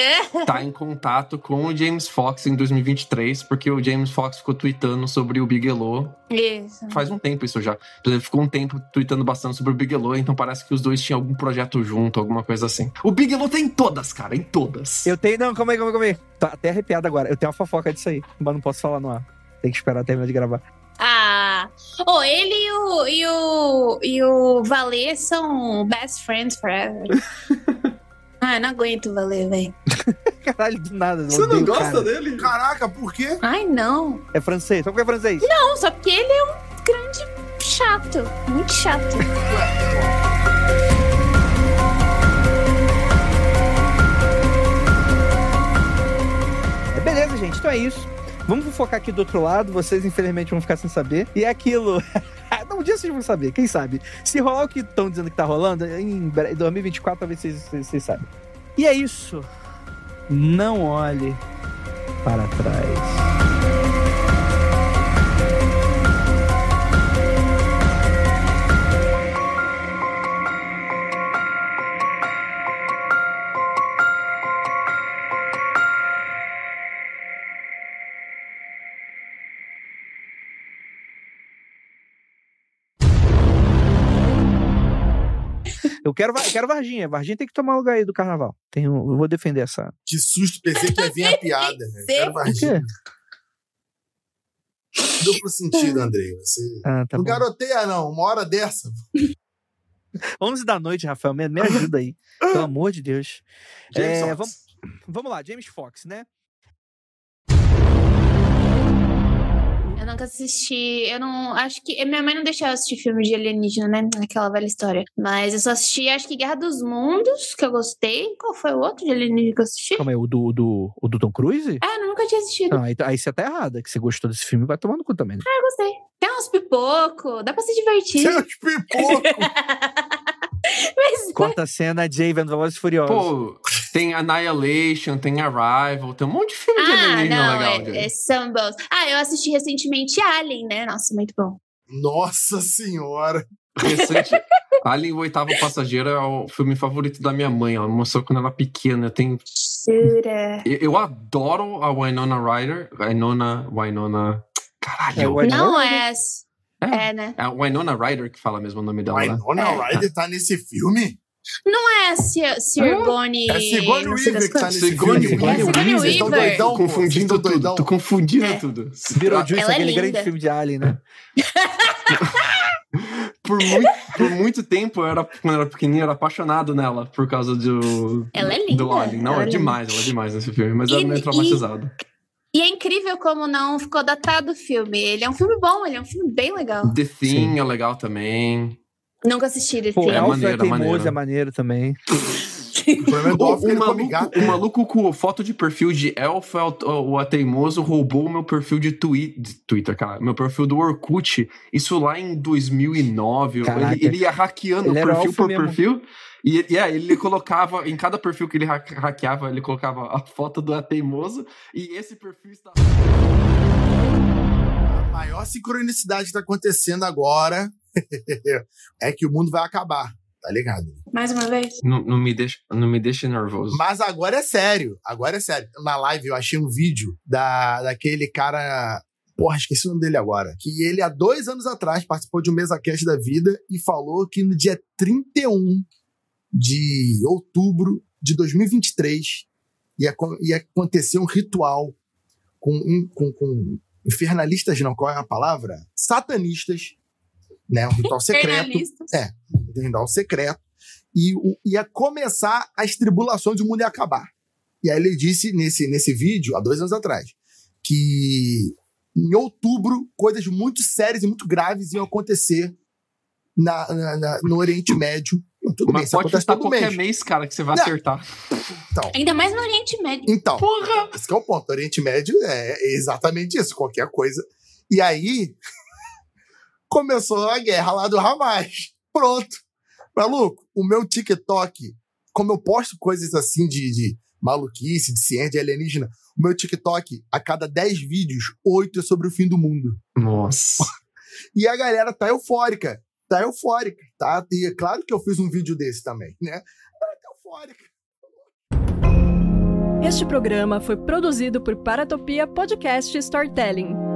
Speaker 3: tá em contato com o James Fox em 2023, porque o James Fox ficou tweetando sobre o Bigelow.
Speaker 4: Isso.
Speaker 3: Faz um tempo isso já. Ele ficou um tempo tweetando bastante sobre o Bigelow, então parece que os dois tinham algum projeto junto, alguma coisa assim. O Bigelow tem tá todas, cara, em todas.
Speaker 1: Eu tenho... Não, calma aí, calma aí, calma aí. Tá até arrepiado agora. Eu tenho uma fofoca disso aí, mas não posso falar no ar. Tem que esperar terminar de gravar.
Speaker 4: Ah, oh, ele e o, e o, e o Valer são best friends forever. Ah, eu não aguento valer, velho.
Speaker 1: Caralho, do nada.
Speaker 3: Você não gosta
Speaker 1: cara.
Speaker 3: dele?
Speaker 2: Caraca, por quê?
Speaker 4: Ai, não.
Speaker 1: É francês? Só porque é francês?
Speaker 4: Não, só porque ele é um grande chato. Muito chato.
Speaker 1: É, beleza, gente. Então é isso. Vamos focar aqui do outro lado, vocês infelizmente vão ficar sem saber. E é aquilo. um dia vocês vão saber, quem sabe? Se rolar o que estão dizendo que tá rolando, em 2024 talvez vocês, vocês, vocês saibam. E é isso. Não olhe para trás. Eu quero, eu quero Varginha. Varginha tem que tomar lugar aí do carnaval. Tenho, eu vou defender essa.
Speaker 2: Que susto, pensei que ia vir a piada. Eu quero Varginha. Duplo sentido, Andrei. Você...
Speaker 1: Ah, tá
Speaker 2: não
Speaker 1: bom.
Speaker 2: garoteia, não. Uma hora dessa.
Speaker 1: 11 da noite, Rafael. Me, me ajuda aí. Pelo amor de Deus.
Speaker 2: James
Speaker 1: É,
Speaker 2: Fox.
Speaker 1: vamos, vamos lá, James Fox, né?
Speaker 4: Nunca assisti. Eu não. Acho que. Minha mãe não deixou eu assistir filme de alienígena, né? Aquela velha história. Mas eu só assisti, acho que Guerra dos Mundos, que eu gostei. Qual foi o outro de alienígena que eu assisti?
Speaker 1: Calma aí, o do, do, o do Tom Cruise?
Speaker 4: Ah, eu nunca tinha assistido.
Speaker 1: Não, aí, aí você tá errada, que você gostou desse filme, vai tomar no cu também. né?
Speaker 4: Eu gostei. Tem uns pipoco, dá pra se divertir.
Speaker 2: Seus pipocos.
Speaker 4: Mas
Speaker 1: Corta a cena, Jay vendo Velozes Furiosos.
Speaker 3: Pô, tem Annihilation, tem Arrival, tem um monte de filme de
Speaker 4: Ah,
Speaker 3: alienígena
Speaker 4: não,
Speaker 3: legal.
Speaker 4: é, é, são bons. Ah, eu assisti recentemente Alien, né? Nossa, muito bom.
Speaker 2: Nossa senhora.
Speaker 3: Recente. Alien, o oitavo passageiro, é o filme favorito da minha mãe. Ela mostrou quando ela era pequena. Eu, tenho...
Speaker 4: Jura?
Speaker 3: eu, eu adoro a Winona Ryder. Winona. Winona.
Speaker 1: É,
Speaker 3: Caralho.
Speaker 1: o Winona
Speaker 4: Não é.
Speaker 3: É.
Speaker 4: É, né?
Speaker 3: É a Winona Ryder que fala mesmo o nome dela. né?
Speaker 2: Winona
Speaker 4: É.
Speaker 2: Ryder tá nesse filme?
Speaker 4: Não é Sir- Sigourney.
Speaker 2: É
Speaker 4: das
Speaker 2: Weaver que tá nesse
Speaker 3: Sigourney
Speaker 2: filme.
Speaker 3: Weaver.
Speaker 4: É Sigourney
Speaker 2: Vocês tão
Speaker 4: Weaver.
Speaker 2: doidão, pô, vocês
Speaker 3: confundindo tudo.
Speaker 2: doidão.
Speaker 3: Tô confundindo
Speaker 4: É.
Speaker 3: tudo.
Speaker 1: Beetlejuice,
Speaker 4: é
Speaker 1: aquele grande
Speaker 4: linda.
Speaker 1: filme de Alien, né?
Speaker 3: Por muito, por muito tempo, eu era, quando eu era pequenininho, eu era apaixonado nela por causa do.
Speaker 4: Ela é linda.
Speaker 3: Do Alien. Não,
Speaker 4: Ela
Speaker 3: é
Speaker 4: é linda.
Speaker 3: demais, ela é demais nesse filme. Mas
Speaker 4: E-
Speaker 3: ela é meio
Speaker 4: e-
Speaker 3: traumatizado.
Speaker 4: E é incrível como não ficou datado o filme. Ele é um filme bom, ele é um filme bem legal.
Speaker 3: The Thing é legal também.
Speaker 4: Nunca assisti The
Speaker 1: Pô,
Speaker 4: Thing.
Speaker 3: é
Speaker 1: Elfo
Speaker 3: maneiro,
Speaker 1: é teimoso,
Speaker 3: maneiro.
Speaker 1: é maneiro também.
Speaker 2: O problema é
Speaker 3: O,
Speaker 2: ele
Speaker 3: maluco, o maluco com foto de perfil de Elf, é o, teimoso, roubou o meu perfil de, twi de Twitter, cara. Meu perfil do Orkut. Isso lá em 2009.
Speaker 1: Caraca.
Speaker 3: Ele, ele ia hackeando
Speaker 1: Ele
Speaker 3: perfil por
Speaker 1: mesmo.
Speaker 3: perfil. E, e é, ele colocava, em cada perfil que ele ha- hackeava, ele colocava a foto do É teimoso. E esse perfil está.
Speaker 2: A maior sincronicidade que tá acontecendo agora é que o mundo vai acabar. Tá ligado?
Speaker 4: Mais uma vez.
Speaker 3: Não, não me deixa, não me deixa nervoso.
Speaker 2: Mas agora é sério. Agora é sério. Na live eu achei um vídeo da, daquele cara. Porra, esqueci o nome dele agora. Que ele, há dois anos atrás, participou de um MesaCast da vida e falou que no dia 31 de outubro de 2023 ia, ia acontecer um ritual com, um- com, com infernalistas, não, qual é a palavra? Satanistas, né? Um ritual secreto. É. um ritual secreto, e o- ia começar as tribulações e o mundo ia acabar. E aí ele disse nesse, nesse vídeo, há dois anos atrás, que em outubro coisas muito sérias e muito graves iam acontecer na, na- na- no Oriente Médio. Tudo bem,
Speaker 3: Mas
Speaker 2: isso
Speaker 3: pode
Speaker 2: todo
Speaker 3: qualquer
Speaker 2: mês.
Speaker 3: mês. cara, que você vai
Speaker 2: Não.
Speaker 3: acertar.
Speaker 2: Então,
Speaker 4: Ainda mais no Oriente Médio.
Speaker 2: então
Speaker 3: Porra!
Speaker 2: esse que é o ponto. O Oriente Médio é exatamente isso, qualquer coisa. E aí começou a guerra lá do Hamas. Pronto. Maluco, o meu TikTok, como eu posto coisas assim de, de maluquice, de ciência, de alienígena, o meu TikTok, a cada 10 vídeos, 8 é sobre o fim do mundo.
Speaker 3: Nossa.
Speaker 2: E a galera tá eufórica. Tá eufórica, tá? E é claro que eu fiz um vídeo desse também, né? Ela tá eufórica.
Speaker 5: Este programa foi produzido por Paratopia Podcast Storytelling.